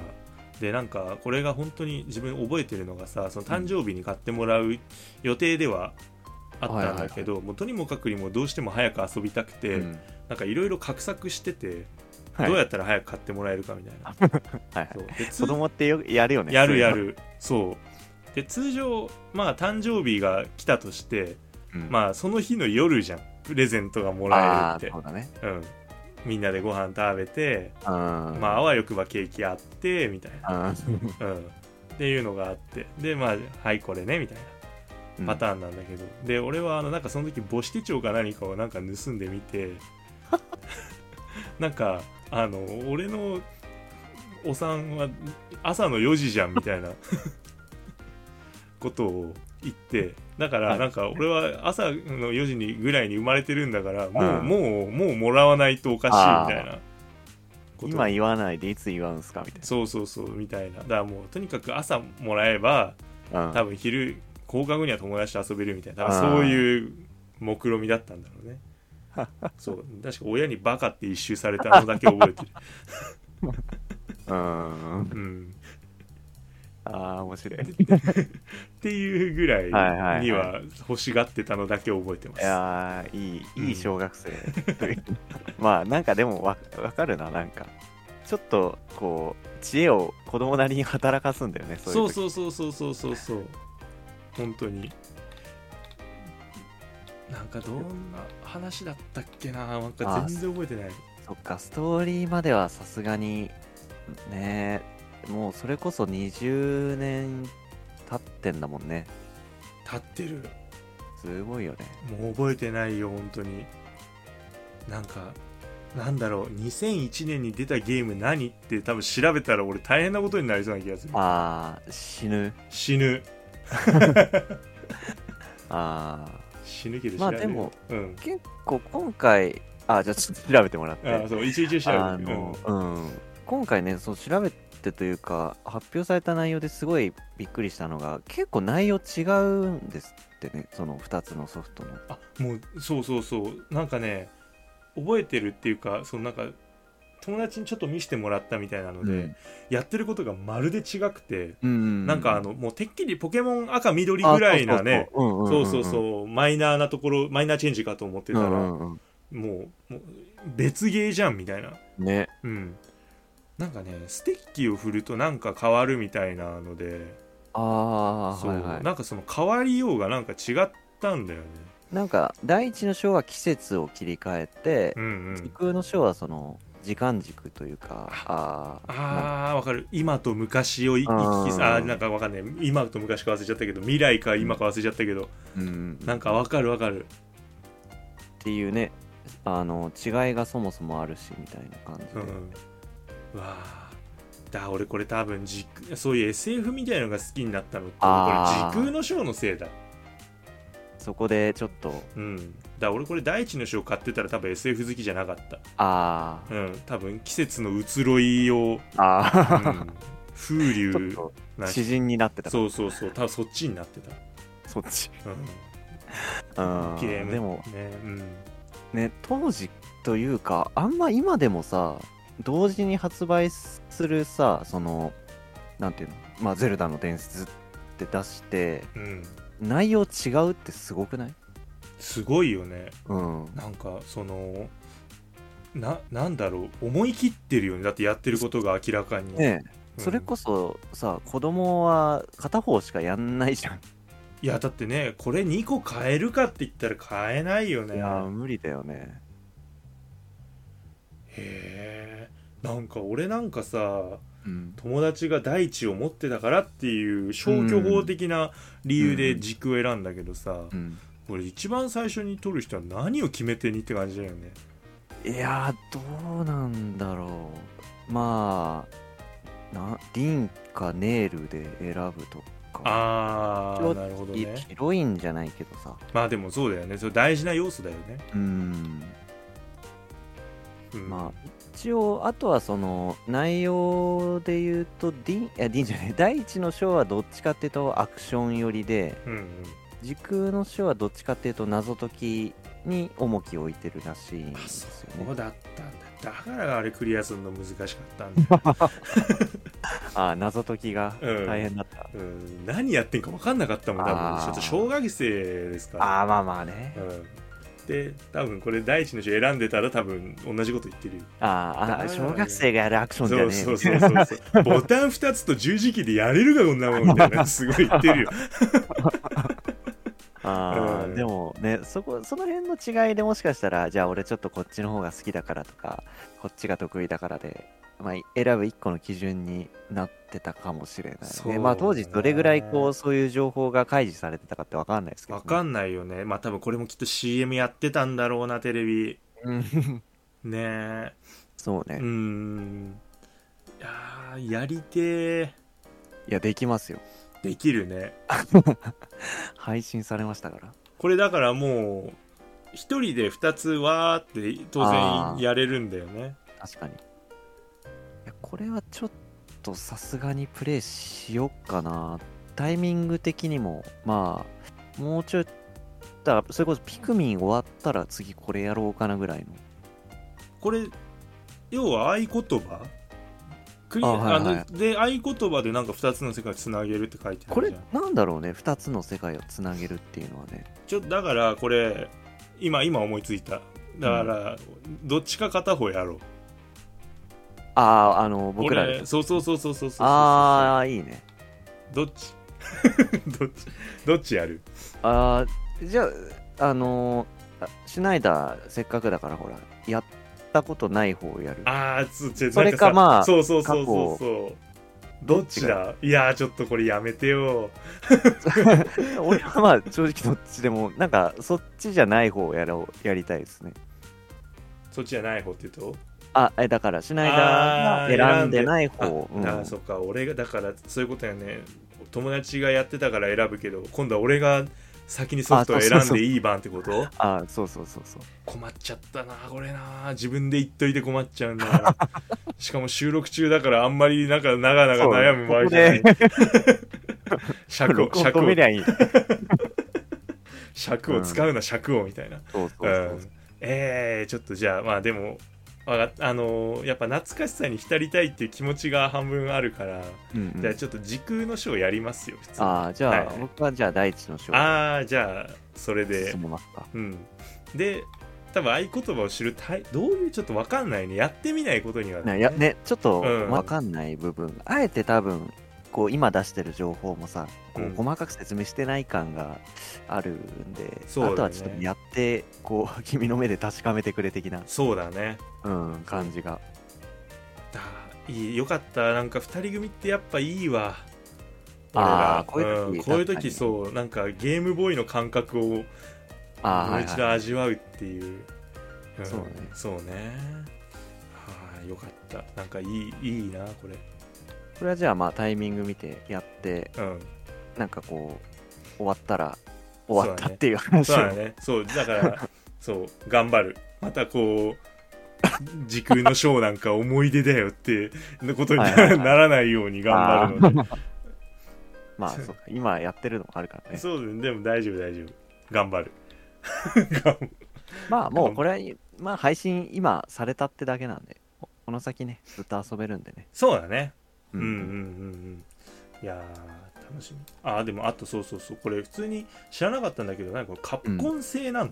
でなんかこれが本当に自分覚えてるのがさその誕生日に買ってもらう予定ではあったんだけど、もうとにもかくにもどうしても早く遊びたくて、うん。なんかいろいろ画策してて、はい。どうやったら早く買ってもらえるかみたいな、はいはい。そう。子供ってよやるよねやるやる。そう。で通常まあ誕生日が来たとしてのうん。まあその日の夜じゃん。プレゼントがもあらえるって。あそうだね。うんみんなでご飯食べてうん。まああわよくばケーキあってみたいな、あうん、っていうのがあって。でまあはいこれねみたいなパターンなんだけど、で俺はあのなんかその時母子手帳か何かをなんか盗んでみて なんかあの俺のお産は朝の4時じゃんみたいなことを言ってだからはい。なんか俺は朝の4時にぐらいに生まれてるんだからもああうもうもうもらわないとおかしいみたいな今言わないでいつ言わうんすかみたいそうそうそうみたいな。だからもうとにかく朝もらえばな、うん、多分昼放課後には友達と遊べるみたいな。そういう目論みだったんだろうね。そう。確か親にバカって一周されたのだけ覚えてる。うん。うんああ面白い。い っていうぐらはいはいはい。いには欲しがってたのだけ覚えてます、やーいいうん。いい小学生、まあなんかでもわわかるななんか。ちょっとこう知恵を子供なりに働かすんだよねそういうそう時。そうそうそうそうそうそう。本当に。なんかどんな話だったっけななんか全然覚えてない。そっかストーリーまではさすがにねもうそれこそ20年経ってんだもんね。立ってる。すごいよね。もう覚えてないよ本当に。なんかなんだろう2001年に出たゲーム何って多分調べたら俺大変なことになりそうな気がする。ああ死ぬ。死ぬ。ああ死ぬけどまあでもうん。結構今回あじゃあちょっと調べてもらって。あそう一応一応調べるあの、うん、今回ねそう調べてというか発表された内容ですごいびっくりしたのが結構内容違うんですってねその2つのソフトの。あもうそうそうそう。なんかね覚えてるっていうかそのなんか友達にちょっと見せてもらったみたいなので、うん。やってることがまるで違くて、うんなんかあのもうてっきりポケモン赤緑ぐらいなねそうそう。うそう。マイナーなところマイナーチェンジかと思ってたら、うんうんうん。もうもう別ゲーじゃんみたいな。ね。うんなんかねステッキを振るとなんか変わるみたいなので。そう、ああはいはい。なんかその変わりようがなんか違ったんだよね。なんか第一の章は季節を切り替えてう、んうん。時空の章はその時間軸というかあーあーわかる。今と昔をい行き来あなんかわかんない。今と昔か忘れちゃったけど未来か今か忘れちゃったけど。うん、なんかわかるわかる。っていうねあの違いがそもそもあるしみたいな感じで、うんうわあだ俺これ多分時空そういう SF みたいなのが好きになったのってこれ時空の章のせいだ。そこでちょっと。うん。だ俺これ第一の章買ってたら多分 SF 好きじゃなかった。あうん。多分季節の移ろいを、ーあー、うん、風流とな詩人になってた。そうそうそう。多分そっちになってた、そっち。うん、うんゲームでもね。うん。ね当時というかあんま今でもさ同時に発売するさそのなんていうのまあ「ゼルダの伝説」って出してうん。内容違うってすごくない？すごいよね。うん。なんかそのななんだろう思い切ってるよね。だってやってることが明らかに、ねえ。うん。それこそさ子供は片方しかやんないじゃん。いやだってねこれ2個買えるかって言ったら買えないよね。いや無理だよね。へえんか俺なんかさうん。友達が大地を持ってたからっていう消去法的な理由で軸を選んだけどさ、うん。これ一番最初に取る人は何を決め手にって感じだよね。いやどうなんだろう。まあなリンかネールで選ぶとか。ああなるほどいね広いんじゃないけどさ。まあでもそうだよね。それ大事な要素だよね、うん。うん、まあ一応あとはその内容で言うとディンいやディンじゃない 第一の章はどっちかっていうとアクション寄りでうんうん。時空の章はどっちかっていうと謎解きに重きを置いてるらしいんであすよそうねだったんだ。だからあれクリアするの難しかったんだ、ああ謎解きがうん。大変だった、うん、何やってんか分かんなかったもん多分。ちょっと小学生ですから。ああまあまあね。うん、で多分これ第一の人選んでたら多分同じこと言ってるよ。あーあ小学生がやるアクションじゃねえ。そうそうそうそう。ボタン2つと十字キーでやれるかこんなもんみたいな すごい言ってるよ。あーうん。でもねそこその辺の違いでもしかしたらじゃあ俺ちょっとこっちの方が好きだからとかこっちが得意だからで、まあ、選ぶ一個の基準になってたかもしれないね。ね。まあ当時どれぐらいこうそういう情報が開示されてたかって分かんないですけど、分かんないよねまあ多分これもきっと CM やってたんだろうなテレビ。う んねえ。そうね、ういん。いやーやりてー。やできますよ。できるね。配信されましたから。これだからもう一人で2つわーって当然やれるんだよね。確かにこれはちょっとさすがにプレイしよっかな。タイミング的にもまあもうちょいだそれこそピクミン終わったら次これやろうかなぐらいの。これ要は合言葉？クリあはいはい。で合言葉でなんか2つの世界をつなげるって書いてあこれるじゃん。なんだろうね。2つの世界をつなげるっていうのはね。ちょだからこれ今今思いついた。だから、どっちか片方やろうあああの僕らで俺そうそうそうそうそうそうああいいね。どっち？どっち？どっちやる？あーじゃああのーあシュナイダーせっかくだからほらやったことない方をやる。ああつつそれかまあそうそうそうそう。そうどっちだ？いやーちょっとこれやめてよ。俺はまあ正直どっちでもなんかそっちじゃない方をやろうやりたいですね。そっちじゃない方って言うと？あえだからシュナイダーが選んでない方。うん。ああそっか。俺がだからそういうことやね。友達がやってたから選ぶけど今度は俺が先にソフトを選んでいい番ってこと？あそうそうそうそう。困っちゃったなこれな。自分で言っといて困っちゃうんだよしかも収録中だからあんまりなんか長々悩む場合じゃない。尺を 尺を。尺を使うな尺をみたいな。そうそうそう。うん。えー、ちょっとじゃあまあでもあのーやっぱ懐かしさに浸りたいっていう気持ちが半分あるから、うんうん。じゃあちょっと時空の章やりますよ普通に。ああじゃあ、はい。僕はじゃあ第一の章あーじゃあそれで。進めますかうんで多分合言葉を知るたいどういうちょっと分かんないねやってみないことには。ねねちょっとうん。分かんない部分、あえて多分構今出してる情報もさこううん。細かく説明してない感があるんで、そうだね。あとはちょっとやってこう 君の目で確かめてくれ的な、そうだね。うん、感じが。だいいよかった。なんか2人組ってやっぱいいわ。あーこういう時んこうそうなんかゲームボーイの感覚をもう一度味わうっていう、んそうね。そうね。はあよかった。なんかいいいいなこれこれはじゃあまあタイミング見てやってうん。なんかこう終わったら終わったっていう話を。そうだね。そうだから そう頑張る。またこう 時空のショーなんか思い出だよってのことになはいはいはい。ならないように頑張るので。まあそうか。今やってるのもあるからね。そうだね。でも大丈夫大丈夫。頑張る。頑まあもうこれはまあ配信今されたってだけなんでこの先ねずっと遊べるんでね。そうだねううんうん。うんうんいやー楽しみ。あーでもあとそうそうそう。これ普通に知らなかったんだけど何これ？カプコン製なの、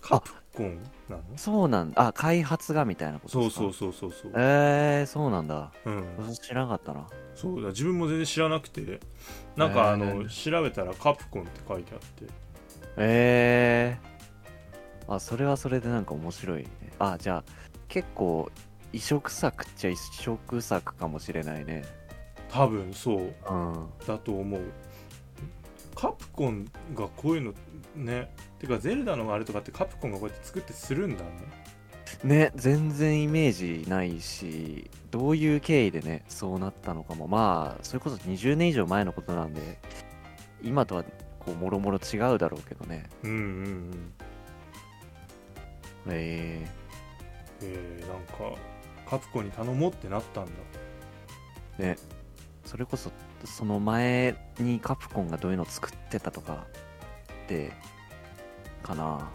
カプコンなの？そうなんだ。あ開発がみたいなことそうそうそうそうそう。えー、そうなんだ。うん。私知らなかったな。そうだ。自分も全然知らなくて。なんかあの、へー調べたらカプコンって書いてあって。えー、あそれはそれでなんか面白いね。あじゃあ結構異色作っちゃ異色作かもしれないね。多分そう。うん。だと思う。カプコンがこういうのね。てかゼルダのあれとかってカプコンがこうやって作ってするんだね。ね全然イメージないしどういう経緯でねそうなったのかも。まあそれこそ20年以上前のことなんで今とはこうもろもろ違うだろうけどね。うんうんうん。ええー、なんかカプコンに頼もうってなったんだ。ー、ね。それこそその前にカプコンがどういうのを作ってたとかでかな。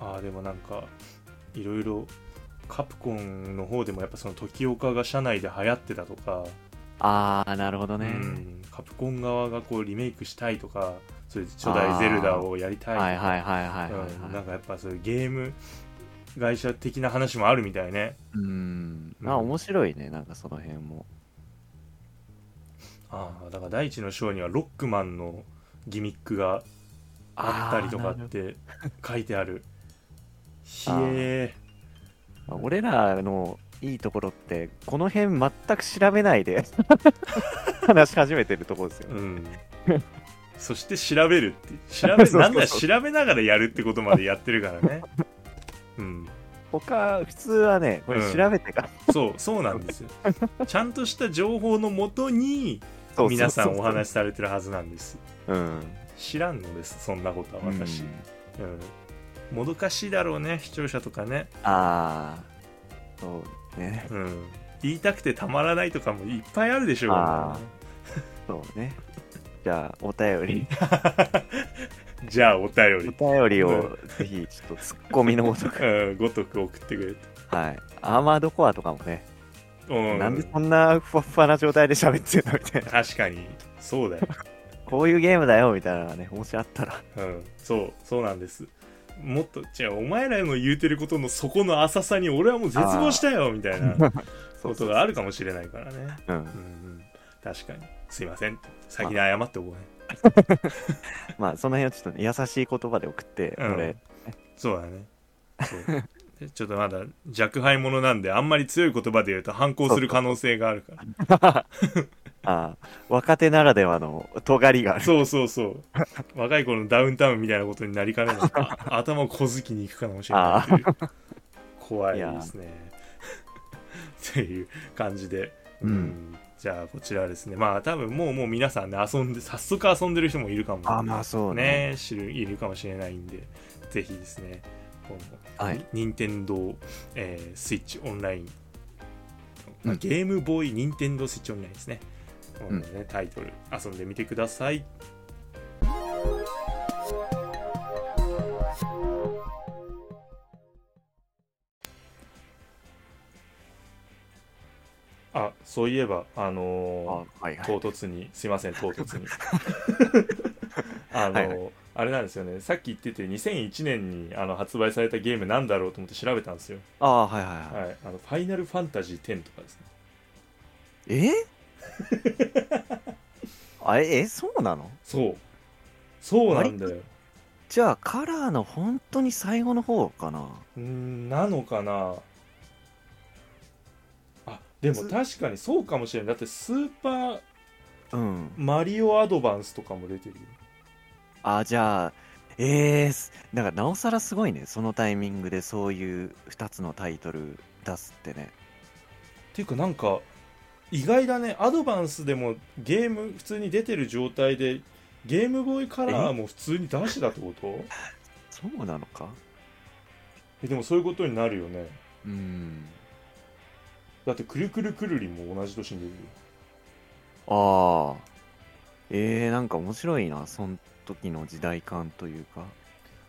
あーでもなんかいろいろカプコンの方でもやっぱその時岡が社内で流行ってたとか、あーなるほどね、うん、カプコン側がこうリメイクしたいとかそれで初代ゼルダをやりたいとか。なんかやっぱそういうゲーム会社的な話もあるみたいね。うん。まあ面白いね。なんかその辺も。ああだから第一の章にはロックマンのギミックがあったりとかって書いてある。ひえまあ俺らのいいところってこの辺全く調べないで 話し始めてるところですよね、うん。そして調べるって。調べ なんだ調べながらやるってことまでやってるからねうん。他普通はねこれうん調べてから、そうそうなんですよ。ちゃんとした情報のもとに皆さんお話しされてるはずなんです。うん。知らんのですそんなことは私、うん。うん、もどかしいだろうね視聴者とかね、ああそうね。うん、言いたくてたまらないとかもいっぱいあるでしょう。あそうね。じゃあお便り じゃあお便おり、便りをぜひちょっとツッコミのごとく。うん、ごとく送ってくれと、はい。アーマードコアとかもね、うん、なんでそんなふわふわな状態で喋ってんのみたいな。確かに。そうだよ、こういうゲームだよみたいなのがねもしあったら。うん、そうそうなんです。もっと違うお前らの言うてることの底の浅さに俺はもう絶望したよみたいな ことがあるかもしれないからね。うんうんうん。確かに。すいません。先に謝っておこうね まあその辺をちょっとね優しい言葉で送って、うん。俺そうだね。そう。でちょっとまだ若輩者なんであんまり強い言葉で言うと反抗する可能性があるから。ああ若手ならではの尖りがある。そうそうそう。若い頃のダウンタウンみたいなことになりかねない。あ頭を小突きに行くかもしれない。という怖いですね。っていう感じで、うんじゃあこちらですね。まあ多分もうもう皆さんね遊んで早速遊んでる人もいるかもあまあそうね。ね知るいるかもしれないんでぜひですねこの、はい。任天堂、えースイッチオンライン、うん。ゲームボーイ任天堂スイッチオンラインですね。このね、タイトル遊んでみてくださいあそういえばあのーあはいはい。唐突にすいません 唐突に。あの、はいはあれなんですよね。さっき言ってて2001年にあの発売されたゲームなんだろうと思って調べたんですよ、ああはいはいはい、はい、あのファイナルファンタジー10とかですね。え？あええそうなの？そう。そうなんだよ。じゃあカラーの本当に最後の方かな？うーんなのかな？あでも確かにそうかもしれないだってスーパーうん。マリオアドバンスとかも出てるよ。あじゃあえー、すだからなおさらすごいね。そのタイミングでそういう2つのタイトル出すってね。っていうかなんか意外だね。アドバンスでもゲーム普通に出てる状態でゲームボーイカラーも普通に出したってこと？そうなのか？えでもそういうことになるよね。うんだってくるくるくるりんも同じ年に出るよ。ああえー、なんか面白いなその時の時代感というか。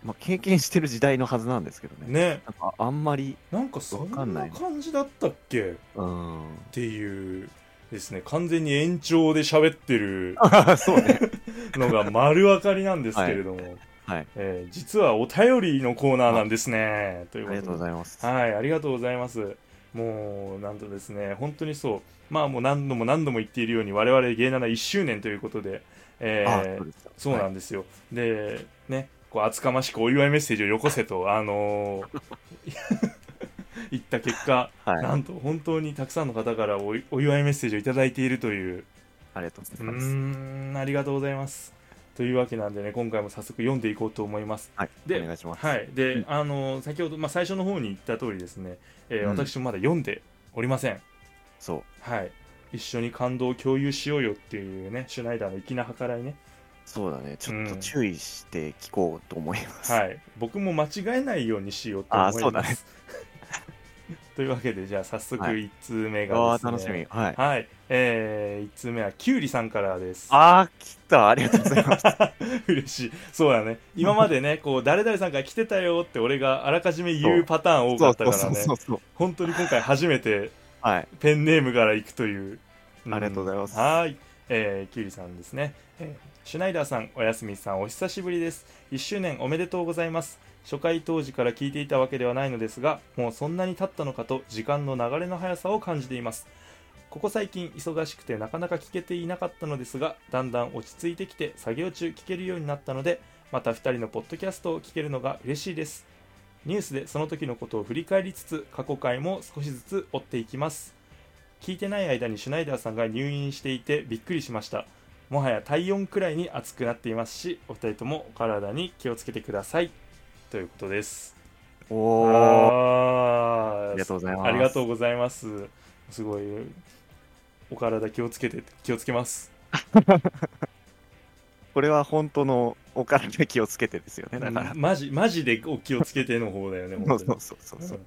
まあ経験してる時代のはずなんですけどね。ね。なんかあんまりなんかそんなわかんない感じだったっけ？っうん。ていうですね。完全に延長で喋ってる そうね。のが丸分かりなんですけれども、はい。えー実はお便りのコーナーなんですね。ということで。ありがとうございます。はい、ありがとうございます。もう、なんとですね、本当にそう、まあもう何度も何度も言っているように、我々芸7 1周年ということで、えあーそうそうなんですよ。で、ね、こう厚かましくお祝いメッセージをよこせと、あのー 言った結果、はい、はい、なんと本当にたくさんの方からおお祝いメッセージをいただいているという、ありがとううございます。ありがとうございます。というわけなんでね、今回も早速読んでいこうと思います。はいでお願いします。はい、で、うん。あの先ほど、まあ、最初の方に言った通りですね、えーうん。私もまだ読んでおりません。そう。はい、一緒に感動を共有しようよっていうね、シュナイダーの粋な計らいね。そうだね。ちょっとうん注意して聞こうと思います、はい、僕も間違えないようにしようと思います。あそうだねというわけで、じゃあ早速はい1通目がですね、楽しみはいはい、えー、1通目はきゅうりさんからです。ああ来たありがとうございます 嬉しい。そうだね。今までね、こう、誰々さんから来てたよって俺があらかじめ言うパターン多かったからね。本当に今回初めて はいペンネームから行くという。んありがとうございますはーい。えー、キュウリさんですね。えーシュナイダーさん、おやすみさん、お久しぶりです。1周年おめでとうございます。初回当時から聞いていたわけではないのですが、もうそんなに経ったのかと時間の流れの速さを感じています。ここ最近忙しくてなかなか聞けていなかったのですが、だんだん落ち着いてきて作業中聞けるようになったので、また2人のポッドキャストを聞けるのが嬉しいです。ニュースでその時のことを振り返りつつ、過去回も少しずつ追っていきます。聞いてない間にシュナイダーさんが入院していてびっくりしました。もはや体温くらいに暑くなっていますし、お二人ともお体に気をつけてください。ということです。おおあありがとうございますありがとうございます。すごい、お体気をつけて、気をつけます。これは本当のお体気をつけてですよねだから、マジ、マジでお気をつけての方だよね、そうそうそうそうそう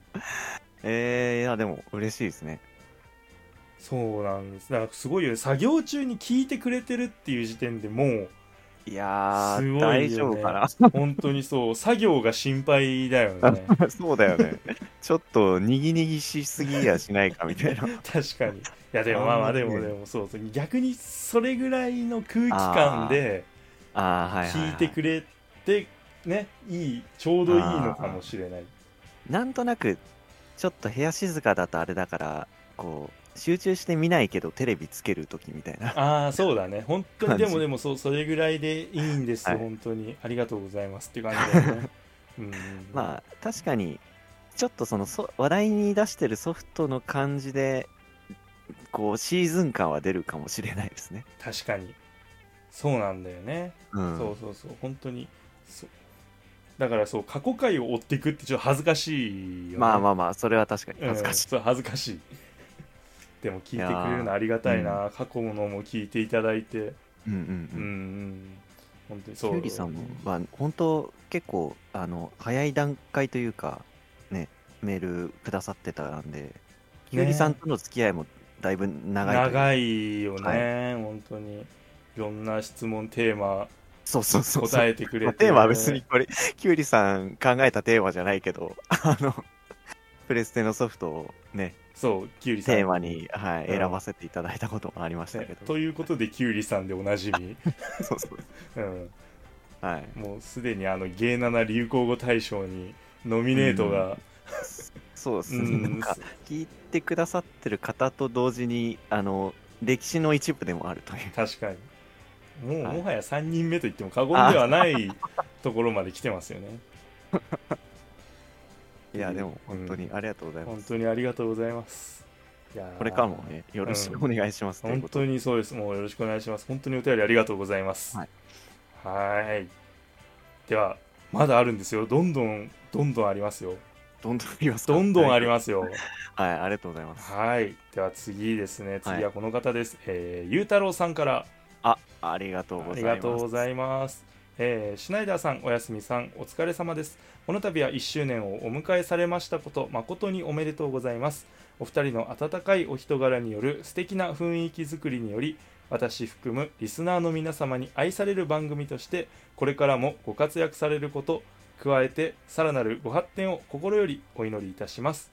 えー、いやでも嬉しいですねそうなんです。だからすごいよね。作業中に聞いてくれてるっていう時点でもう、いやー、すごいよね大丈夫か本当にそう、作業が心配だよね。な そうだよねちょっとにぎにぎしすぎやしないかみたいな 確かに。いや、でもまあまあ、でも、でもそうそう。逆にそれぐらいの空気感で聞いてくれて、ね、いい、ちょうどいいのかもしれない。なんとなくちょっと部屋静かだとあれだからこう集中して見ないけどテレビつけるときみたいなああ、そうだね。本当に、でもでもそう、それぐらいでいいんですよ、はい本当に。ありがとうございますっていう感じだよね。うん。まあ確かにちょっとそのそ話題に出してるソフトの感じでこうシーズン感は出るかもしれないですね確かに。そうなんだよね。うんそうそうそう、本当に。だからそう、過去回を追っていくってちょっと恥ずかしいよね。まあまあまあそれは確かにうん恥ずかしい、そう恥ずかしい。でも聞いてくれるのありがたいな。過去のも聞いていただいて。うんうんううんんうん。本当にきそう。ゅうりさんは本当結構あの早い段階というかねメールくださってたんできゅうりさんとの付き合いもだいぶ長いという長いよね、は本当に。いろんな質問、テーマそうそうそう答えてくれて。まあテーマは別にこれきゅうりさん考えたテーマじゃないけどあのプレステのソフトをねそう、キュウリさん。テーマに、はい、うん。選ばせていただいたこともありましたけど、ねということで、キュウリさんでおなじみ。そうそう。うん。はい。もうすでにあの、芸7流行語大賞にノミネートが、そうですね、うん。か聞いてくださってる方と同時にあの歴史の一部でもあるという。確かに。もう、はい。もはや3人目と言っても過言ではないところまで来てますよね いやでも本当にありがとうございます、本当にありがとうござます。いやー。これからもねよろしくお願いします、う本ことで。当にそうです。もうよろしくお願いします。本当にお便りありがとうございます。はい。はい。ではまだあるんですよ。どんどんどんどんありますよ。どんどんありますか？どんどんありまますよ。すはいありがとうございます。はい。では次ですね。はい。次はこの方です、えーゆうたろうさんから。あありがとうごありざいます。がとうございます。えーシュナイダーさん、おやすみさん、お疲れ様です。この度は1周年をお迎えされましたこと、誠におめでとうございます。お二人の温かいお人柄による素敵な雰囲気づくりにより、私含むリスナーの皆様に愛される番組として、これからもご活躍されること、加えてさらなるご発展を心よりお祈りいたします。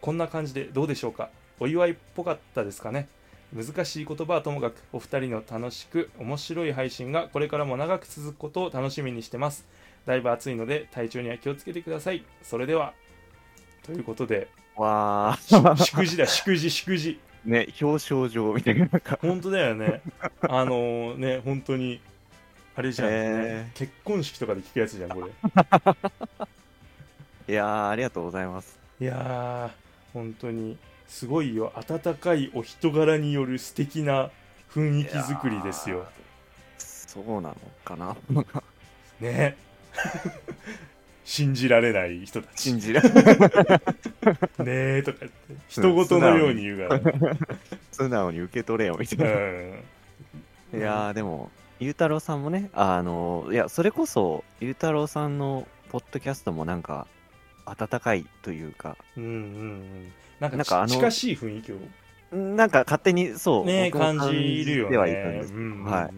こんな感じでどうでしょうか？お祝いっぽかったですかね？難しい言葉はともかくお二人の楽しく面白い配信がこれからも長く続くことを楽しみにしてます。だいぶ暑いので体調には気をつけてください。それではということでわしー祝辞だ祝辞祝辞ね表彰状みたいな。なんか本当だよね。あのね本当にあれじゃん、ねへ結婚式とかで聞くやつじゃんこれ。いやーありがとうございます。いやー本当にすごいよ。温かいお人柄による素敵な雰囲気作りですよ。そうなのかな。ね。信じられない人たち。信じらねえとか言って人事のように言うから、ね素直に受け取れよみたいな、うん。いやーでもゆうたろうさんもねあのいやそれこそゆうたろうさんのポッドキャストもなんか温かいというか。うんうんうんなんか近しい雰囲気を。なんか勝手にそう、ね感じるよではいたんねです。けどうんうんうん。はい。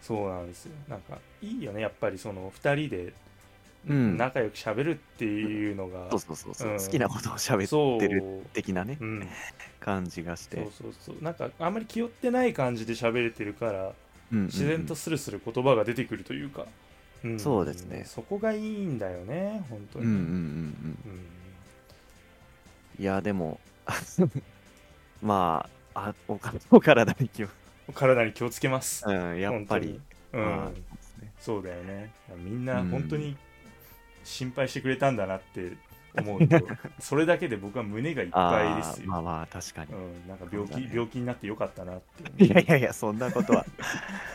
そうなんですよ。なんかいいよねやっぱりその2人でうん。仲良くしゃべるっていうのが、そうそうそうそう、うん。好きなことを喋そうってる的なねう。ん、感じがして。そうそうそう。なんかあんまり気負ってない感じで喋れてるからうんうんうん自然とスルスル言葉が出てくるというか、んそうですねそこがいいんだよね本当に、うんうんうんうんうんいやでも まああおお体に気を、体に気をつけます。うん、やっぱり、うん、まあそうだよね。みんなうん。本当に心配してくれたんだなって思うと それだけで僕は胸がいっぱいですよ、まあまあ確かに、うん、なんか病気、ね。病気になってよかったなっていやいやいやそんなことは。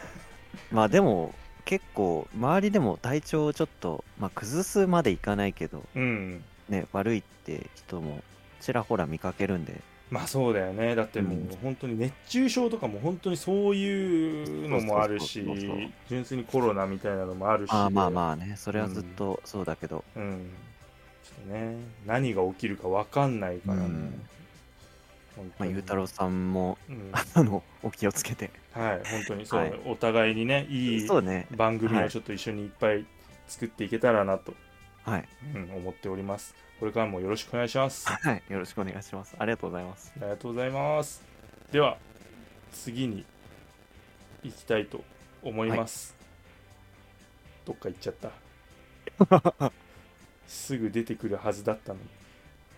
まあでも結構周りでも体調をちょっと、まあ、崩すまでいかないけどうん。ね悪いって人もちらほら見かけるんで。まあそうだよね。だってもううん。本当に熱中症とかも本当にそういうのもあるし純粋にコロナみたいなのもあるし。ああまあまあね。それはずっとそうだけど、うん。ちょっとね何が起きるか分かんないからね、うん。まあ、ゆうたろうさんもうん。あのお気をつけて。はい本当にそう、はい。お互いにねいい番組はい。をちょっと一緒にいっぱい作っていけたらなと、はい、うん思っております。これからもよろしくお願いします。あはい、よろしくお願いします。ありがとうございます。りがとうございます。では次に行きたいと思います、どっか行っちゃった。すぐ出てくるはずだったのに、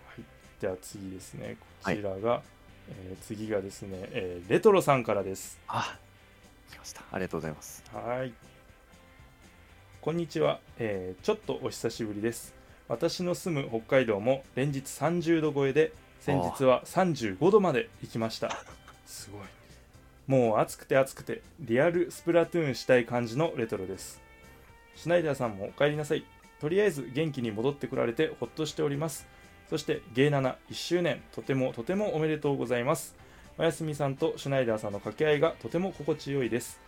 はい、では次ですね。こちらが、えー次がですね、えーレトロさんからです。あ来ました。ありがとうございます。はい。こんにちは、えーちょっとお久しぶりです。私の住む北海道も連日30度超えで、先日は35度まで行きました。すごい。もう暑くて暑くて、リアルスプラトゥーンしたい感じのレトロです。シュナイダーさんもお帰りなさい。とりあえず元気に戻ってこられてほっとしております。そして、ゲイナナ1周年、とてもとてもおめでとうございます。おやすみさんとシュナイダーさんの掛け合いがとても心地よいです。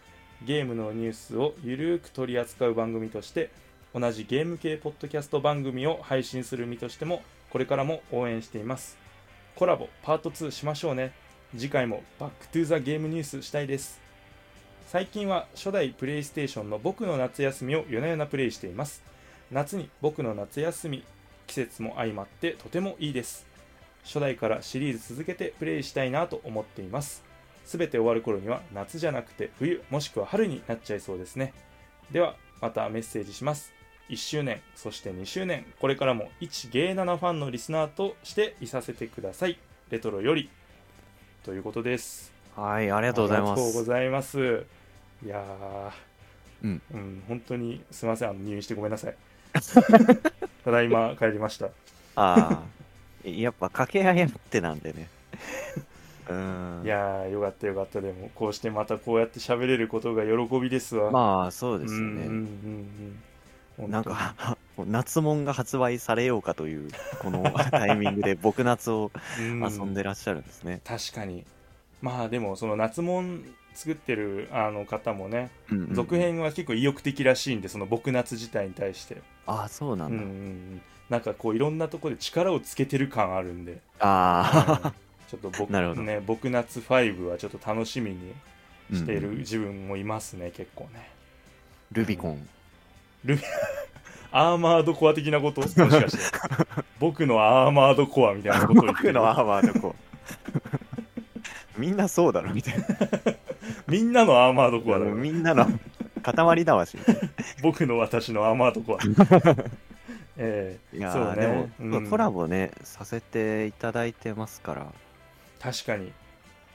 ゲームのニュースをゆるーく取り扱う番組として同じゲーム系ポッドキャスト番組を配信する身としてもこれからも応援しています。コラボパート2しましょうね。次回もバックトゥーザゲームニュースしたいです。最近は初代プレイステーションの僕の夏休みを夜な夜なプレイしています。夏に僕の夏休み季節も相まってとてもいいです。初代からシリーズ続けてプレイしたいなと思っています。すべて終わる頃には夏じゃなくて冬もしくは春になっちゃいそうですね。ではまたメッセージします。1周年そして2周年これからも一芸7ファンのリスナーとしていさせてください。レトロより。ということです。はいありがとうございまありがとうごすざいます。いやー。うん、うん、本当にすみません。あの入院してごめんなさい。ただいま帰りました。ああやっぱ掛け合いってなんでね。うんいやーよかったよかった。でもこうしてまたこうやって喋れることが喜びですわ。まあそうですよね、うんうんうんうん。なんか夏もんが発売されようかというこの タイミングで僕夏をうん。遊んでらっしゃるんですね、確かに。まあでもその夏もん作ってるあの方もね、うんうん続編は結構意欲的らしいんでその僕夏自体に対して。ああそうなうんんうんだ、うん。なんかこういろんなところで力をつけてる感あるんで。ああちょっと僕なるほど。ね僕夏5はちょっと楽しみにしているうんうん自分もいますね、結構ね。ルビコン。アーマードコア的なこと？もしかして。僕のアーマードコアみたいなことを言って僕るのアーマードコア。みんなそうだろみたいな。みんなのアーマードコアだみんなの塊魂。みたいな僕の私のアーマードコア。ええいやそうね。ーでも、うん。コラボねさせていただいてますから確かに。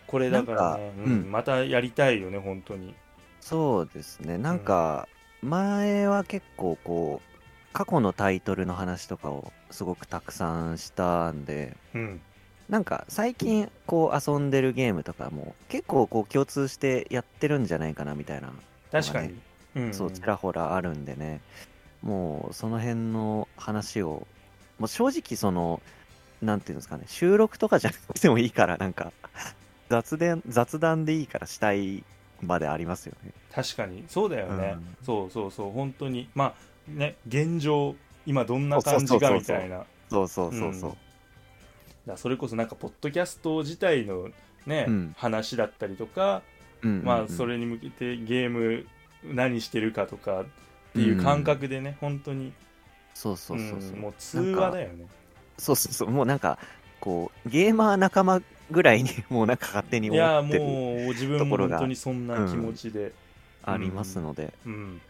これだからね。うん。うん。またやりたいよね本当に。そうですね。なんか前は結構こう過去のタイトルの話とかをすごくたくさんしたんでうん。なんか最近こう遊んでるゲームとかも結構こう共通してやってるんじゃないかなみたいな、確かに、うん。そうちらほらあるんでね。もうその辺の話をもう正直そのなんていうんですかね収録とかじゃなくてもいいからなんか雑談雑談でいいからしたいまでありますよね。確かに。そうだよね、うん。そうそうそう。本当に。まあね現状今どんな感じかみたいな。そうそうそうそう、だそれこそなんかポッドキャスト自体のね、うん話だったりとか、うんうんうんまあそれに向けてゲーム何してるかとかっていう感覚でね、本当にそうそうそうそう、んもう通話だよねそうそうそう。もうなんかこうゲーマー仲間ぐらいに もうなんか勝手にいや思ってるもう自分ところ本当にそんな気持ちで、ありますので、うん。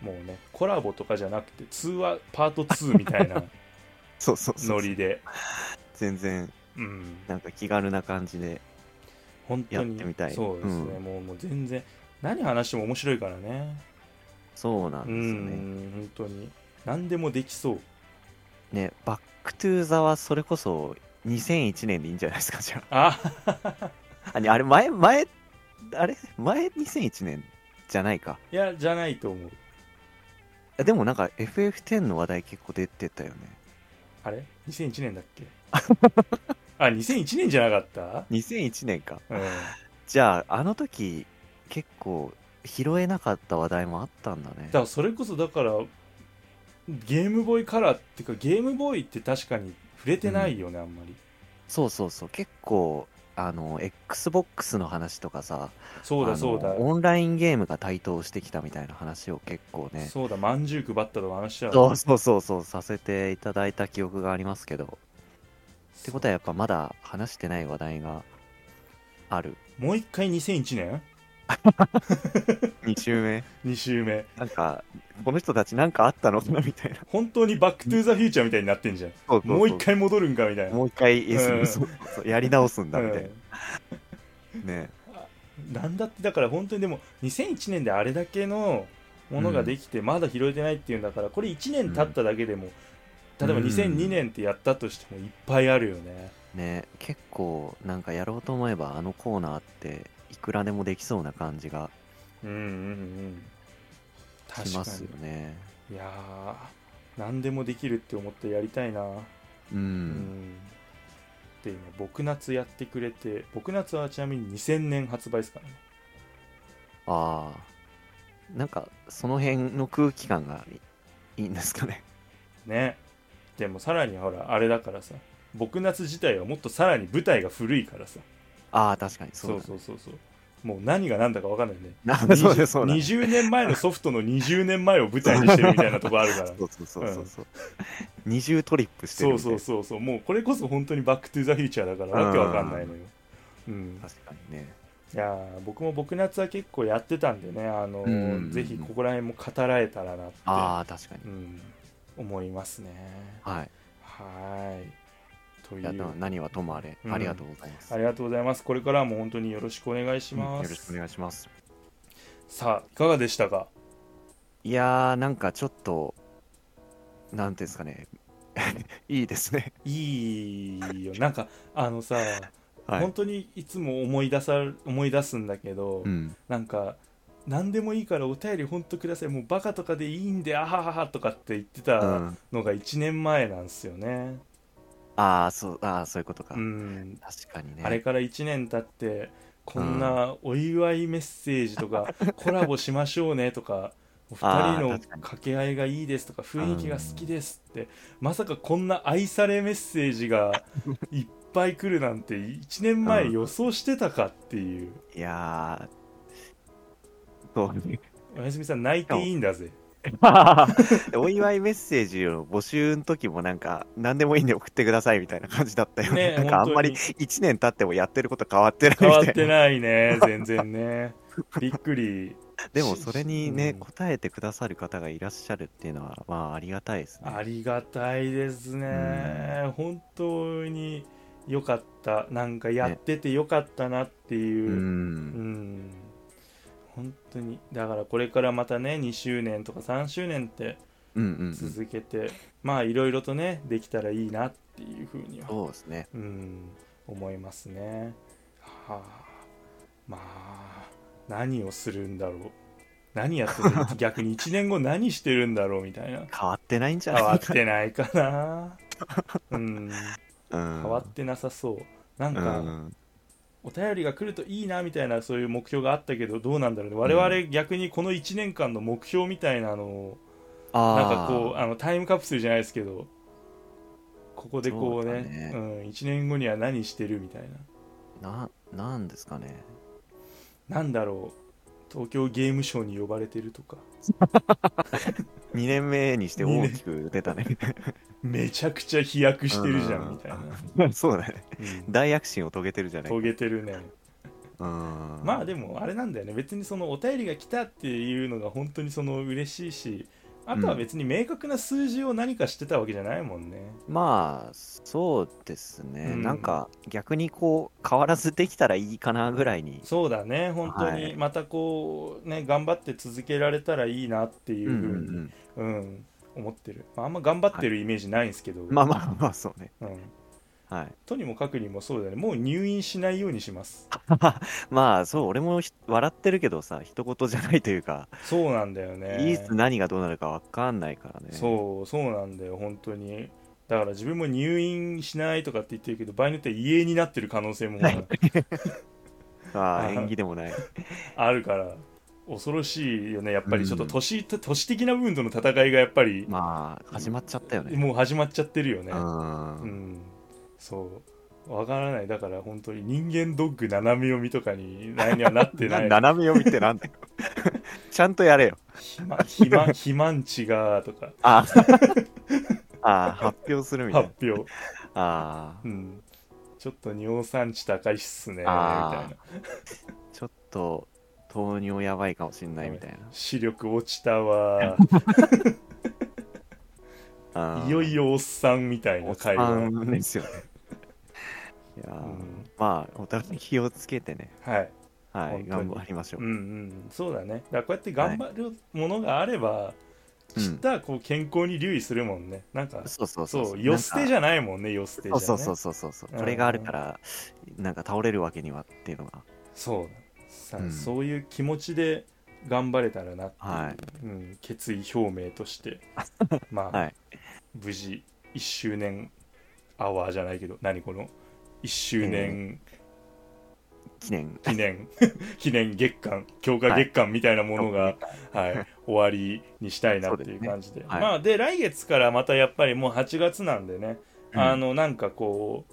もうねコラボとかじゃなくて通話パート2みたいな そうそうそうノリで、全然うん、なんか気軽な感じで本当にやってみたい。そうですね、うん。もうもう全然何話しても面白いからね。そうなんうですよね、ん本当に。何でもできそうねバックトゥーザはそれこそ2001年でいいんじゃないですかじゃあ。あ。あれ前前あれ？前2001年じゃないか。いやじゃないと思う。あでもなんか FF10 の話題結構出てたよね。あれ？2001年だっけ？あ2001年じゃなかった？2001年か。うん。じゃああの時結構拾えなかった話題もあったんだね。だからそれこそだからゲームボーイカラーっていうかゲームボーイって確かに触れてないよね、あんまり。そうそうそう。結構あの XBOX の話とかさそうだそうだ。オンラインゲームが台頭してきたみたいな話を結構ねそうだまんじゅう配ったとか話したそうそうそうそうさせていただいた記憶がありますけど。ってことはやっぱまだ話してない話題がある。もう一回2001年 2週目。2週目。なんかこの人たちなんかあったの？かなみたいな。本当にバックトゥーザフューチャーみたいになってんじゃん。もう一回戻るんかみたいな。もう一回うん。そうそうやり直すんだみたいうん。なね。なんだってだから本当にでも2001年であれだけのものができてまだ拾えてないっていうんだからこれ1年経っただけでも、例えばうん2002年ってやったとしてもいっぱいあるよね、ね。結構なんかやろうと思えばあのコーナーっていくらでもできそうな感じがうんうんうん確かしますよにね。いやー何でもできるって思ってやりたいな。ううん。で今僕夏やってくれて僕夏はちなみに2000年発売ですからね。ああなんかその辺の空気感がいいいんですかね。ね。でもさらにほらあれだからさ。ぼくなつ自体はもっとさらに舞台が古いからさ。ああ確かにそそううだ、ね、そうそうそうもう何が何だか分かんないね。なそうだそうだ20 年前のソフトの20年前を舞台にしてるみたいなとこあるからそうそうそうそうそう、二重トリップしてそうるみたいな。そうそうそうもうこれこそ本当にバックトゥーザフューチャーだからわけわかんないのよ。うん。確かにね。いやー僕も僕夏は結構やってたんでねあのーうん。ぜひここら辺も語られたらなってああ確かに。うん、思いますね。はい。はーいという何はともあれ、うんありがとうございます。ありがとうございますこれからも本当によろしくお願いしうんます、よろしくお願いします。さあいかがでしたか？いやー、なんかちょっと、なんていうんですかね、いいですね。いいよなんかあのさ、はい本。当にいつも思い出さ思い出すんだけど、うん。なんか何でもいいからお便り本当くださいもうバカとかでいいんであはははとかって言ってうたん、のが1年前なんですよね、ああ、そう、ああ、そういうことか。うん、確かにね。あれから1年経ってこんなお祝いメッセージとか、コラボしましょうねとかお二人の掛け合いがいいですとか雰囲気が好きですって、まさかこんな愛されメッセージが いっぱい来るなんて1年前うん予想してたかっていう、いやー、そう。おやすみさん泣いていいんだぜ お祝いメッセージを募集の時もなんか何でもいいんで送ってくださいみたいな感じだったよね。ねなんかあんまり本1年経ってもやってること変わってない。み変わ。ってないね全然ね。びっくり。でもそれにね、うん。答えてくださる方がいらっしゃるっていうのはまあありがたいですね。ありがたいですね、本当によかった。なんかやっててよかったなっていう。う、うんん。本当に。だからこれからまたね2周年とか3周年って。続けて、まあいろいろとねできたらいいなっていうふうにはそうですね。うん思いますね。はあまあ何をするんだろう。何やってる 逆に1年後何してるんだろうみたいな。変わってないんじゃない？変わってないかな。うん。変変わってなさそう。なんうか、ん。お便りが来るといいなみたいなそういう目標があったけどどうなんだろうね。我々逆にこの1年間の目標みたいなのをあなんかこうあのタイムカプセルじゃないですけどここでこうねね。うん、1年後には何してるみたいな。な、なんですかね。なんだろう。東京ゲームショウに呼ばれてるとか 2年目にして大きく出たね。めちゃくちゃ飛躍してるじゃうん。んみたいな、そうだね。うん。大躍進を遂げてるじゃない遂げてるね。うん。まあでもあれなんだよね。別にそのお便りが来たっていうのが本当にその嬉しいしあとは別に明確な数字を何かしてたわけじゃないもんね、まあ、そうですね、うん。なんか逆にこう、変わらずできたらいいかなぐらいに、そうだね。本当はい。にまたこうね頑張って続けられたらいいなっていううんふうに、うん。うん思ってる、まあ、あんま頑張ってるイメージないんですけど、うん、まあまあまあ、そうね、うん、はい、とにもかくにもそうだね。もう入院しないようにします。まあ、そう、俺もひ笑ってるけどさ、一言じゃないというか、そうなんだよね。いつ何がどうなるか分かんないからね、そうそうなんだよ本当に。だから自分も入院しないとかって言ってるけど場合によっては家になってる可能性もあ あ、あ縁起でもない、あるから恐ろしいよね。やっぱりちょっと都市,、都市的な部分との戦いがやっぱりまあ、始まっちゃったよね。もう始まっちゃってるよね。ううんんそう。わからない。だから本当に人間ドッグ斜め読みとかに来年はなってない。斜め読みってなんだよ。ちゃんとやれよ。肥満肥満肥満値がとか。あ。あ発表するみたいな。発。表、ああ、うん、ちょっと尿酸値高いっすねみたいあな。ちょっと糖尿やばいかもしんないみたいな。視力落ちたわ いよいよおっさんみたいな会話、ですよね。いやー、うん。まあ、お互い気をつけてね、はい。はい、頑張りましょう。うんうん。そうだね。だからこうやって頑張るものがあれば、うん知ったこう健康に留意するもんね。なんかそうそうそうそう。よ捨てじゃゃないもんねよ捨てじゃね。そうそうそうそうそう、うんこれがあるから、なんか倒れるわけにはっていうのが。そう。さ、うん。そういう気持ちで頑張れたらなっていう、はい。うん、決意表明として。まあ、はい。無事1周年アワーじゃないけど何この1周年記念。記念、記念月間。強化月間みたいなものが、はい。終わりにしたいなっていう感じで。ね。はい。まあで来月からまたやっぱりもう8月なんでね、うん。あのなんかこう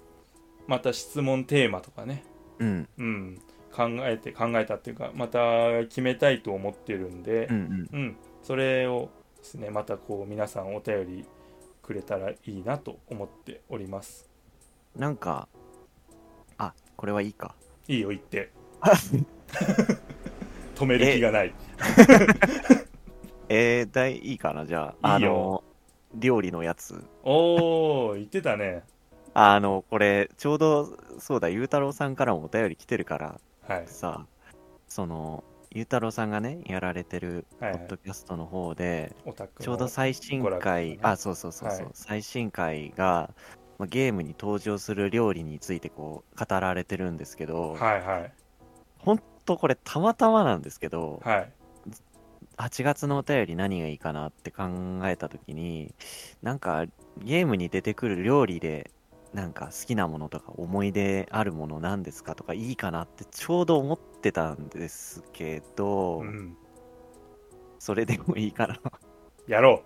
また質問テーマとかね。うん。うん、考えて考えたっていうかまた決めたいと思ってるんで。う、んうん。うん。それをですねまたこう皆さんお便りくれたらいいなと思っております。なんか、あ、これはいいか。いいよ言って。止める気がない。えー、だいいいかな、じゃあ。いいよ。あの、料理のやつ。おお言ってたね。あの、これ、ちょうど、そうだ、ゆうたろうさんからもお便り来てるから、はい。さ、その、ゆうたろうさんがね、やられてる、ポはいはい。ッドキャストの方で、オタクのちょうど最新回、のね。あ、そうそうそうそう、はい。最新回が、まあ、ゲームに登場する料理についてこう語られてるんですけど、はいはい。ほんとこれたまたまなんですけど、はい。8月のお便り何がいいかなって考えた時になんかゲームに出てくる料理でなんか好きなものとか思い出あるものなんですかとかいいかなってちょうど思ってたんですけど、うん。それでもいいかな。やろ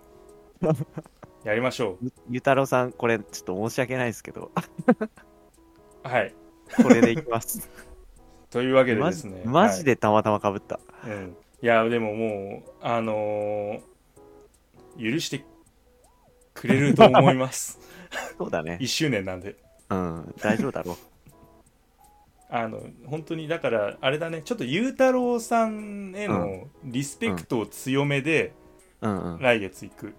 う やりましょゆゆたろうさんこれちょっと申し訳ないですけど。う はい。これでいきます。というわけでマジですね。マジでたまたまかぶった、はいうん、いやでももうあのー許してくれると思います。そうだね。1周年なんで。うん。大丈夫だろう。あの本当にだからあれだね。ちょっとゆうたろうさんへうのリスペクトを強めでうんうん。来月行く、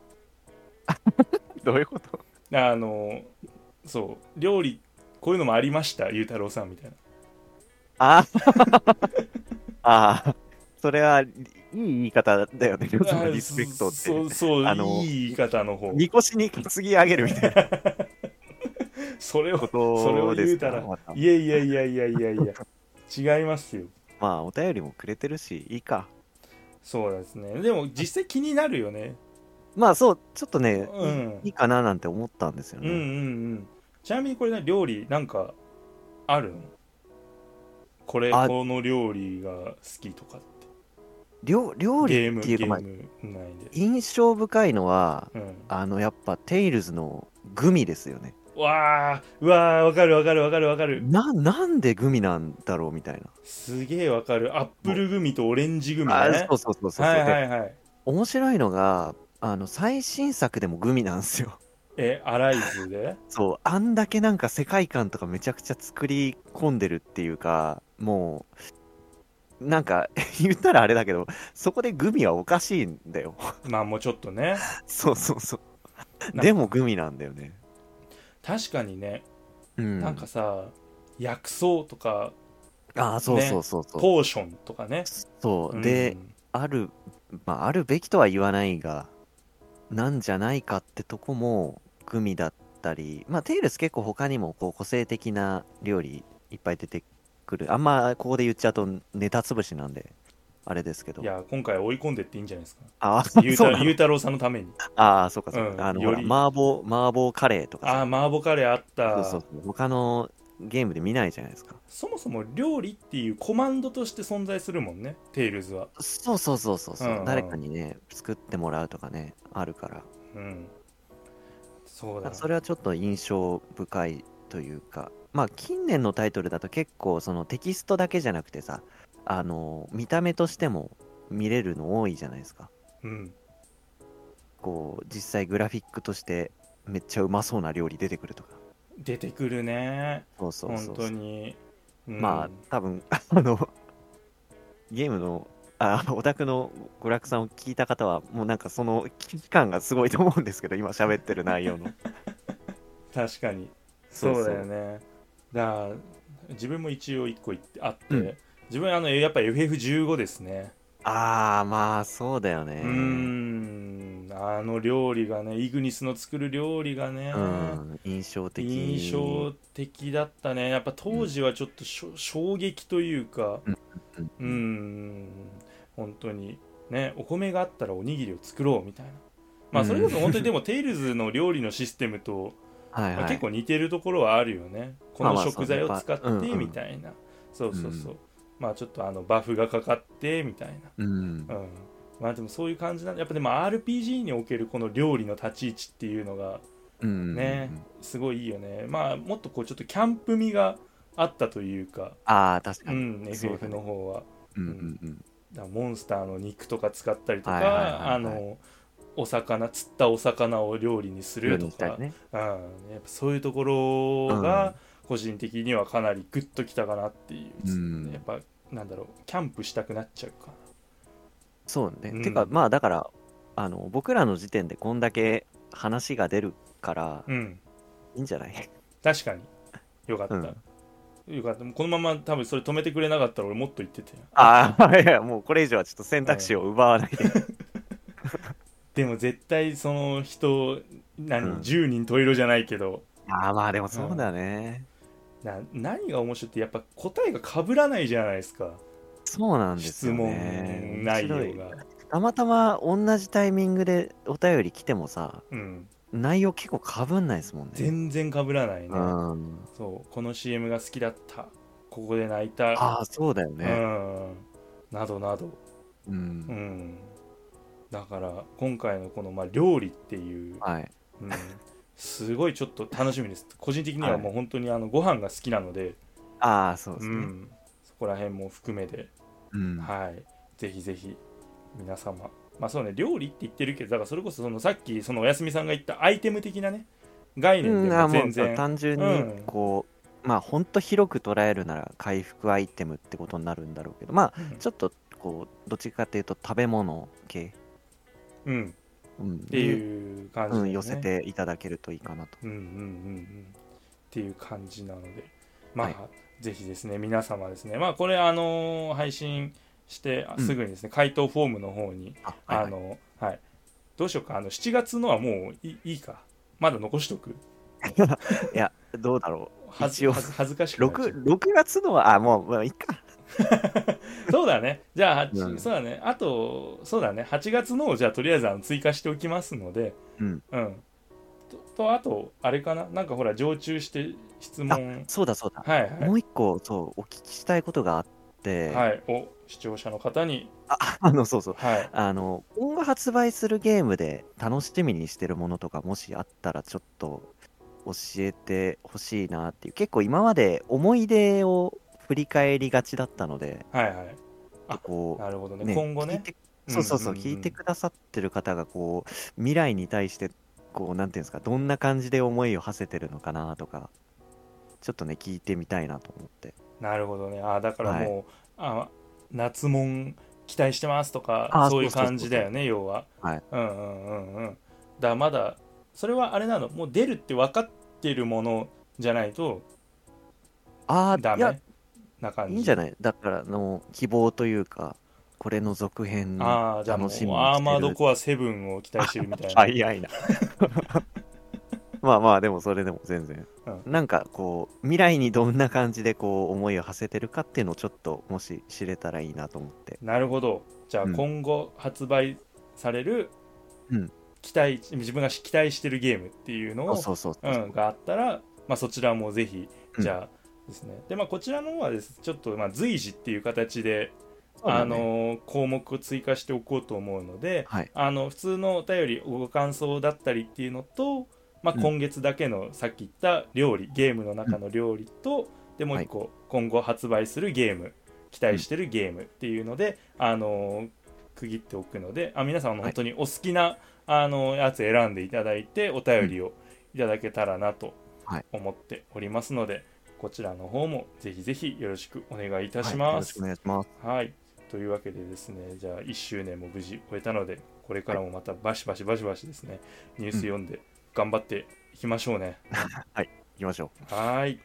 どういうこと？あのそう料理こういうのもありました？ゆうたろうさんみたいな。あああそれはいい言い方だよね。リスペクトって。そうそうあのいい言い方の方。みこしに担ぎ上げるみたいな。それをそれを言うたからまた。いやいやいやいやいやいや。違いますよ。まあお便りもくれてるしいいか。そうですね。でも実際気になるよねまあそうちょっとね、うん。いいいかななんて思ったんですようんうんうね、ん。ちなみにこれね料理なんかある？のこれあこの料理が好きとかって。料料理っていうか、まあ印象深いのはうん。あのやっぱテイルズのグミですよね。わあうわーわかるわかるわかるわかる。ななんでグミなんだろうみたいな、すげえわかる。アップルグミとオレンジグミあねそうそうそうそう、はいはでいはい。面白いのがあの最新作でもグミなんですよ。えアライズで？そうあんだけなんか世界観とかめちゃくちゃ作り込んでるっていうかもうなんか 言ったらあれだけどそこでグミはおかしいんだよ。まあもうちょっとね。そうそうそう。なでもグミなんだよね。確かにね。うん。なんかさ薬草とかああそうそうそうそう、ポーションとかね。そう。で、うん。あるまああるべきとは言わないがなんじゃないかってとこもグミだったりまあテイルス結構他にもこう個性的な料理いっぱい出てくる。あんまここで言っちゃうとネタ潰しなんであれですけど。いや今回追い込んでっていいんじゃないですか。あ ゆうそうゆうたろうさんのために。ああそうかそうか、うんあのほらより麻婆麻婆カレーとかさ。ああ麻婆カレーあった。そうそうそう。他のゲームで見ないじゃないですかそもそも料理っていうコマンドとして存在するもんねテイルズは。そうそうそうそうそう、うん。うん誰かにね作ってもらうとかねあるから。うん。そうだ。それはちょっと印象深いというか。まあ近年のタイトルだと結構そのテキストだけじゃなくてさあの見た目としても見れるの多いじゃないですか。うん。こう実際グラフィックとしてめっちゃうまそうな料理出てくるとか。出てくるね。そうそうそう本当に、うんまあ多分 あのゲームのあオタクの娯楽さんを聞いた方はもうなんかその危機感がすごいと思うんですけど今喋ってる内容の。確かに。そそう。だよね。だから自分も一応一個言ってあって、うん。自分あのやっぱ FF15 ですねああまあそうだよね。うーん。あの料理がねイグニスの作る料理がね、うん。印象的。印象的だったね。やっぱ当時はちょっとしょ、衝撃というかうん。うーん。本当にねお米があったらおにぎりを作ろうみたいな。まあそれこそ本当にでもテイルズの料理のシステムと、はいはい、まあ結構似てるところはあるよね。この食材を使ってみたいな。そうそうそうまあちょっとあのバフがかかってみたいな。うん。うん。まあでもそういう感じなんやっぱでも RPG におけるこの料理の立ち位置っていうのがうん。ねすごいいいよね。まあもっとこうちょっとキャンプ味があったというか。ああ確かに、うん FF ね。の方は。うんうんうん。モンスターの肉とか使ったりとかあのお魚釣ったお魚を料理にするとか、ね。うん、やっぱそういうところが個人的にはかなりグッときたかなっていう、うん。やっぱなんだろうキャンプしたくなっちゃうかそうね、うん。てかまあだからあの僕らの時点でこんだけ話が出るからなうん。いいんじゃない？確かに。よかった、よかった。このまま多分それ止めてくれなかったら俺もっと言っててああ、いや、もうこれ以上はちょっと選択肢を奪わないで。でも絶対その人何、うん。10人十色じゃないけど。ああ、まあでもそうだね。な何が面白いってやっぱ答えが被らないじゃないですか。そうなんですよ質問ね。内容が。たまたま同じタイミングでお便り来てもさ、うん。内容結構かぶんないですもんね。全然被らないね、うん。そう。この CM が好きだった。ここで泣いた。ああ、そうだようね。ん。などなど。う。うんん。だから今回のこのまあ料理っていう、はい。うん、すごいちょっと楽しみです。個人的にはもう本当にあのご飯が好きなので、ああ、そうですね。うん、そこら辺も含めて、うん。はい。ぜひぜひ皆様。まあそうね料理って言ってるけどだからそれこそそのさっきそのおやすみさんが言ったアイテム的なね概念でも全然、単純うん。にこう、まあほんと広く捉えるなら回復アイテムってことになるんだろうけどまあうん。ちょっとこうどっちかっていうと食べ物系、うん、うん、っていう感じだよね。うん、寄せていただけるといいかなと。うんうんうんうん。っていう感じなので。まあ、はい。ぜひですね皆様ですね。まあこれあのー配信してすぐにですね、回答フォームの方にあはいはい。あのはい。どうしようか。あの7月のはもういいいか。まだ残しとく？いやどうだろう。はず一応はず恥ずかしくなっちゃう。6, 6月のはあもう、まあ、いいかそうだね。じゃあ、うん。そうだね。あとそうだね。8月のをじゃあとりあえずあの追加しておきますのでうん。うん。ととあとあれかな？なんかほら常駐して質問。そうだそうだ、はいはい。もう一個そうお聞きしたいことがあって、はい、お視聴者の方に、ああのそうそう。はい、あの今後発売するゲームで楽しみにしてるものとかもしあったらちょっと教えてほしいなっていう結構今まで思い出を振り返りがちだったのではいはい。あこなるほどね。う、ね、今後ね。そうそうそう,、聞いてくださってる方がこう未来に対してこうなんていうんですかどんな感じで思いを馳せてるのかなとかちょっとね聞いてみたいなと思って。なるほほどね。あだからもう、あ夏もん期待してますとかあそういう感じだよね要は。はい。うんうんうんうん。だまだそれはあれなの。もう出るって分かってるものじゃないとダああいやメ？な感じいいんじゃない？だからあの希望というかこれの続編ああじゃあもう楽しみにしてる。アーマードコア7を期待してるみたいな。早いな。まあまあでもそれでも全然、うなんかこう未来にどんな感じでこう思いを馳せてるかっていうのをちょっともし知れたらいいなと思って。なるほど。じゃあうん。今後発売される、うん。期待自分が期待してるゲームっていうのをそうそうそうん、があったら、まあ、そちらもぜひうん。じゃあですね、でまあこちらの方はです。ちょっとまあ随時っていう形で、あの項目を追加しておこうと思うのではい。あの普通のお便りご感想だったりっていうのと、まあ、うん。今月だけのさっき言った料理、ゲームの中の料理と、でもう一個、今後発売するゲーム期待してるゲームっていうので、あの区切っておくのであ皆さんの本当にお好きな、あのやつ選んでいただいてお便りをいただけたらなとはい。思っておりますので、こちらの方もぜひぜひよろしくお願いいたしはいよますろしくお。願いしますはい、というわけでですね、じゃあ1周年も無事終えたので、これからもまたバシバシバシバシですね、ニュース読んで頑張っていきましょうね。行きましょはい。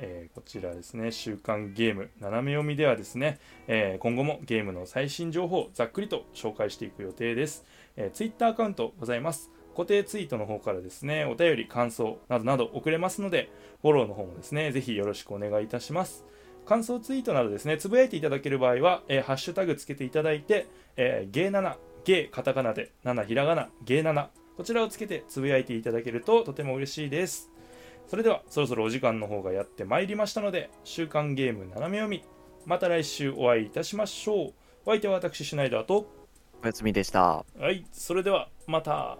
えーこちらですね、週刊ゲーム斜め読みではですね、えー今後もゲームの最新情報をざっくりと紹介していく予定です。えー、Twitter アカウントございます。固定ツイートの方からですね、お便り、感想などなど送れますので、フォローの方もですね、ぜひよろしくお願いいたします。感想ツイートなどですね、つぶやいていただける場合は、えーハッシュタグつけていただいて、えー、ゲー7、ゲーカタカナで、7ひらがな、ゲー7、こちらをつけてつぶやいていただけるととても嬉しいです。それではそろそろお時間の方がやってまいりましたので週刊ゲーム斜め読みまた来週お会いいたしましょうお相手は私シュナイダーとうおやすみでしたはいそれではまた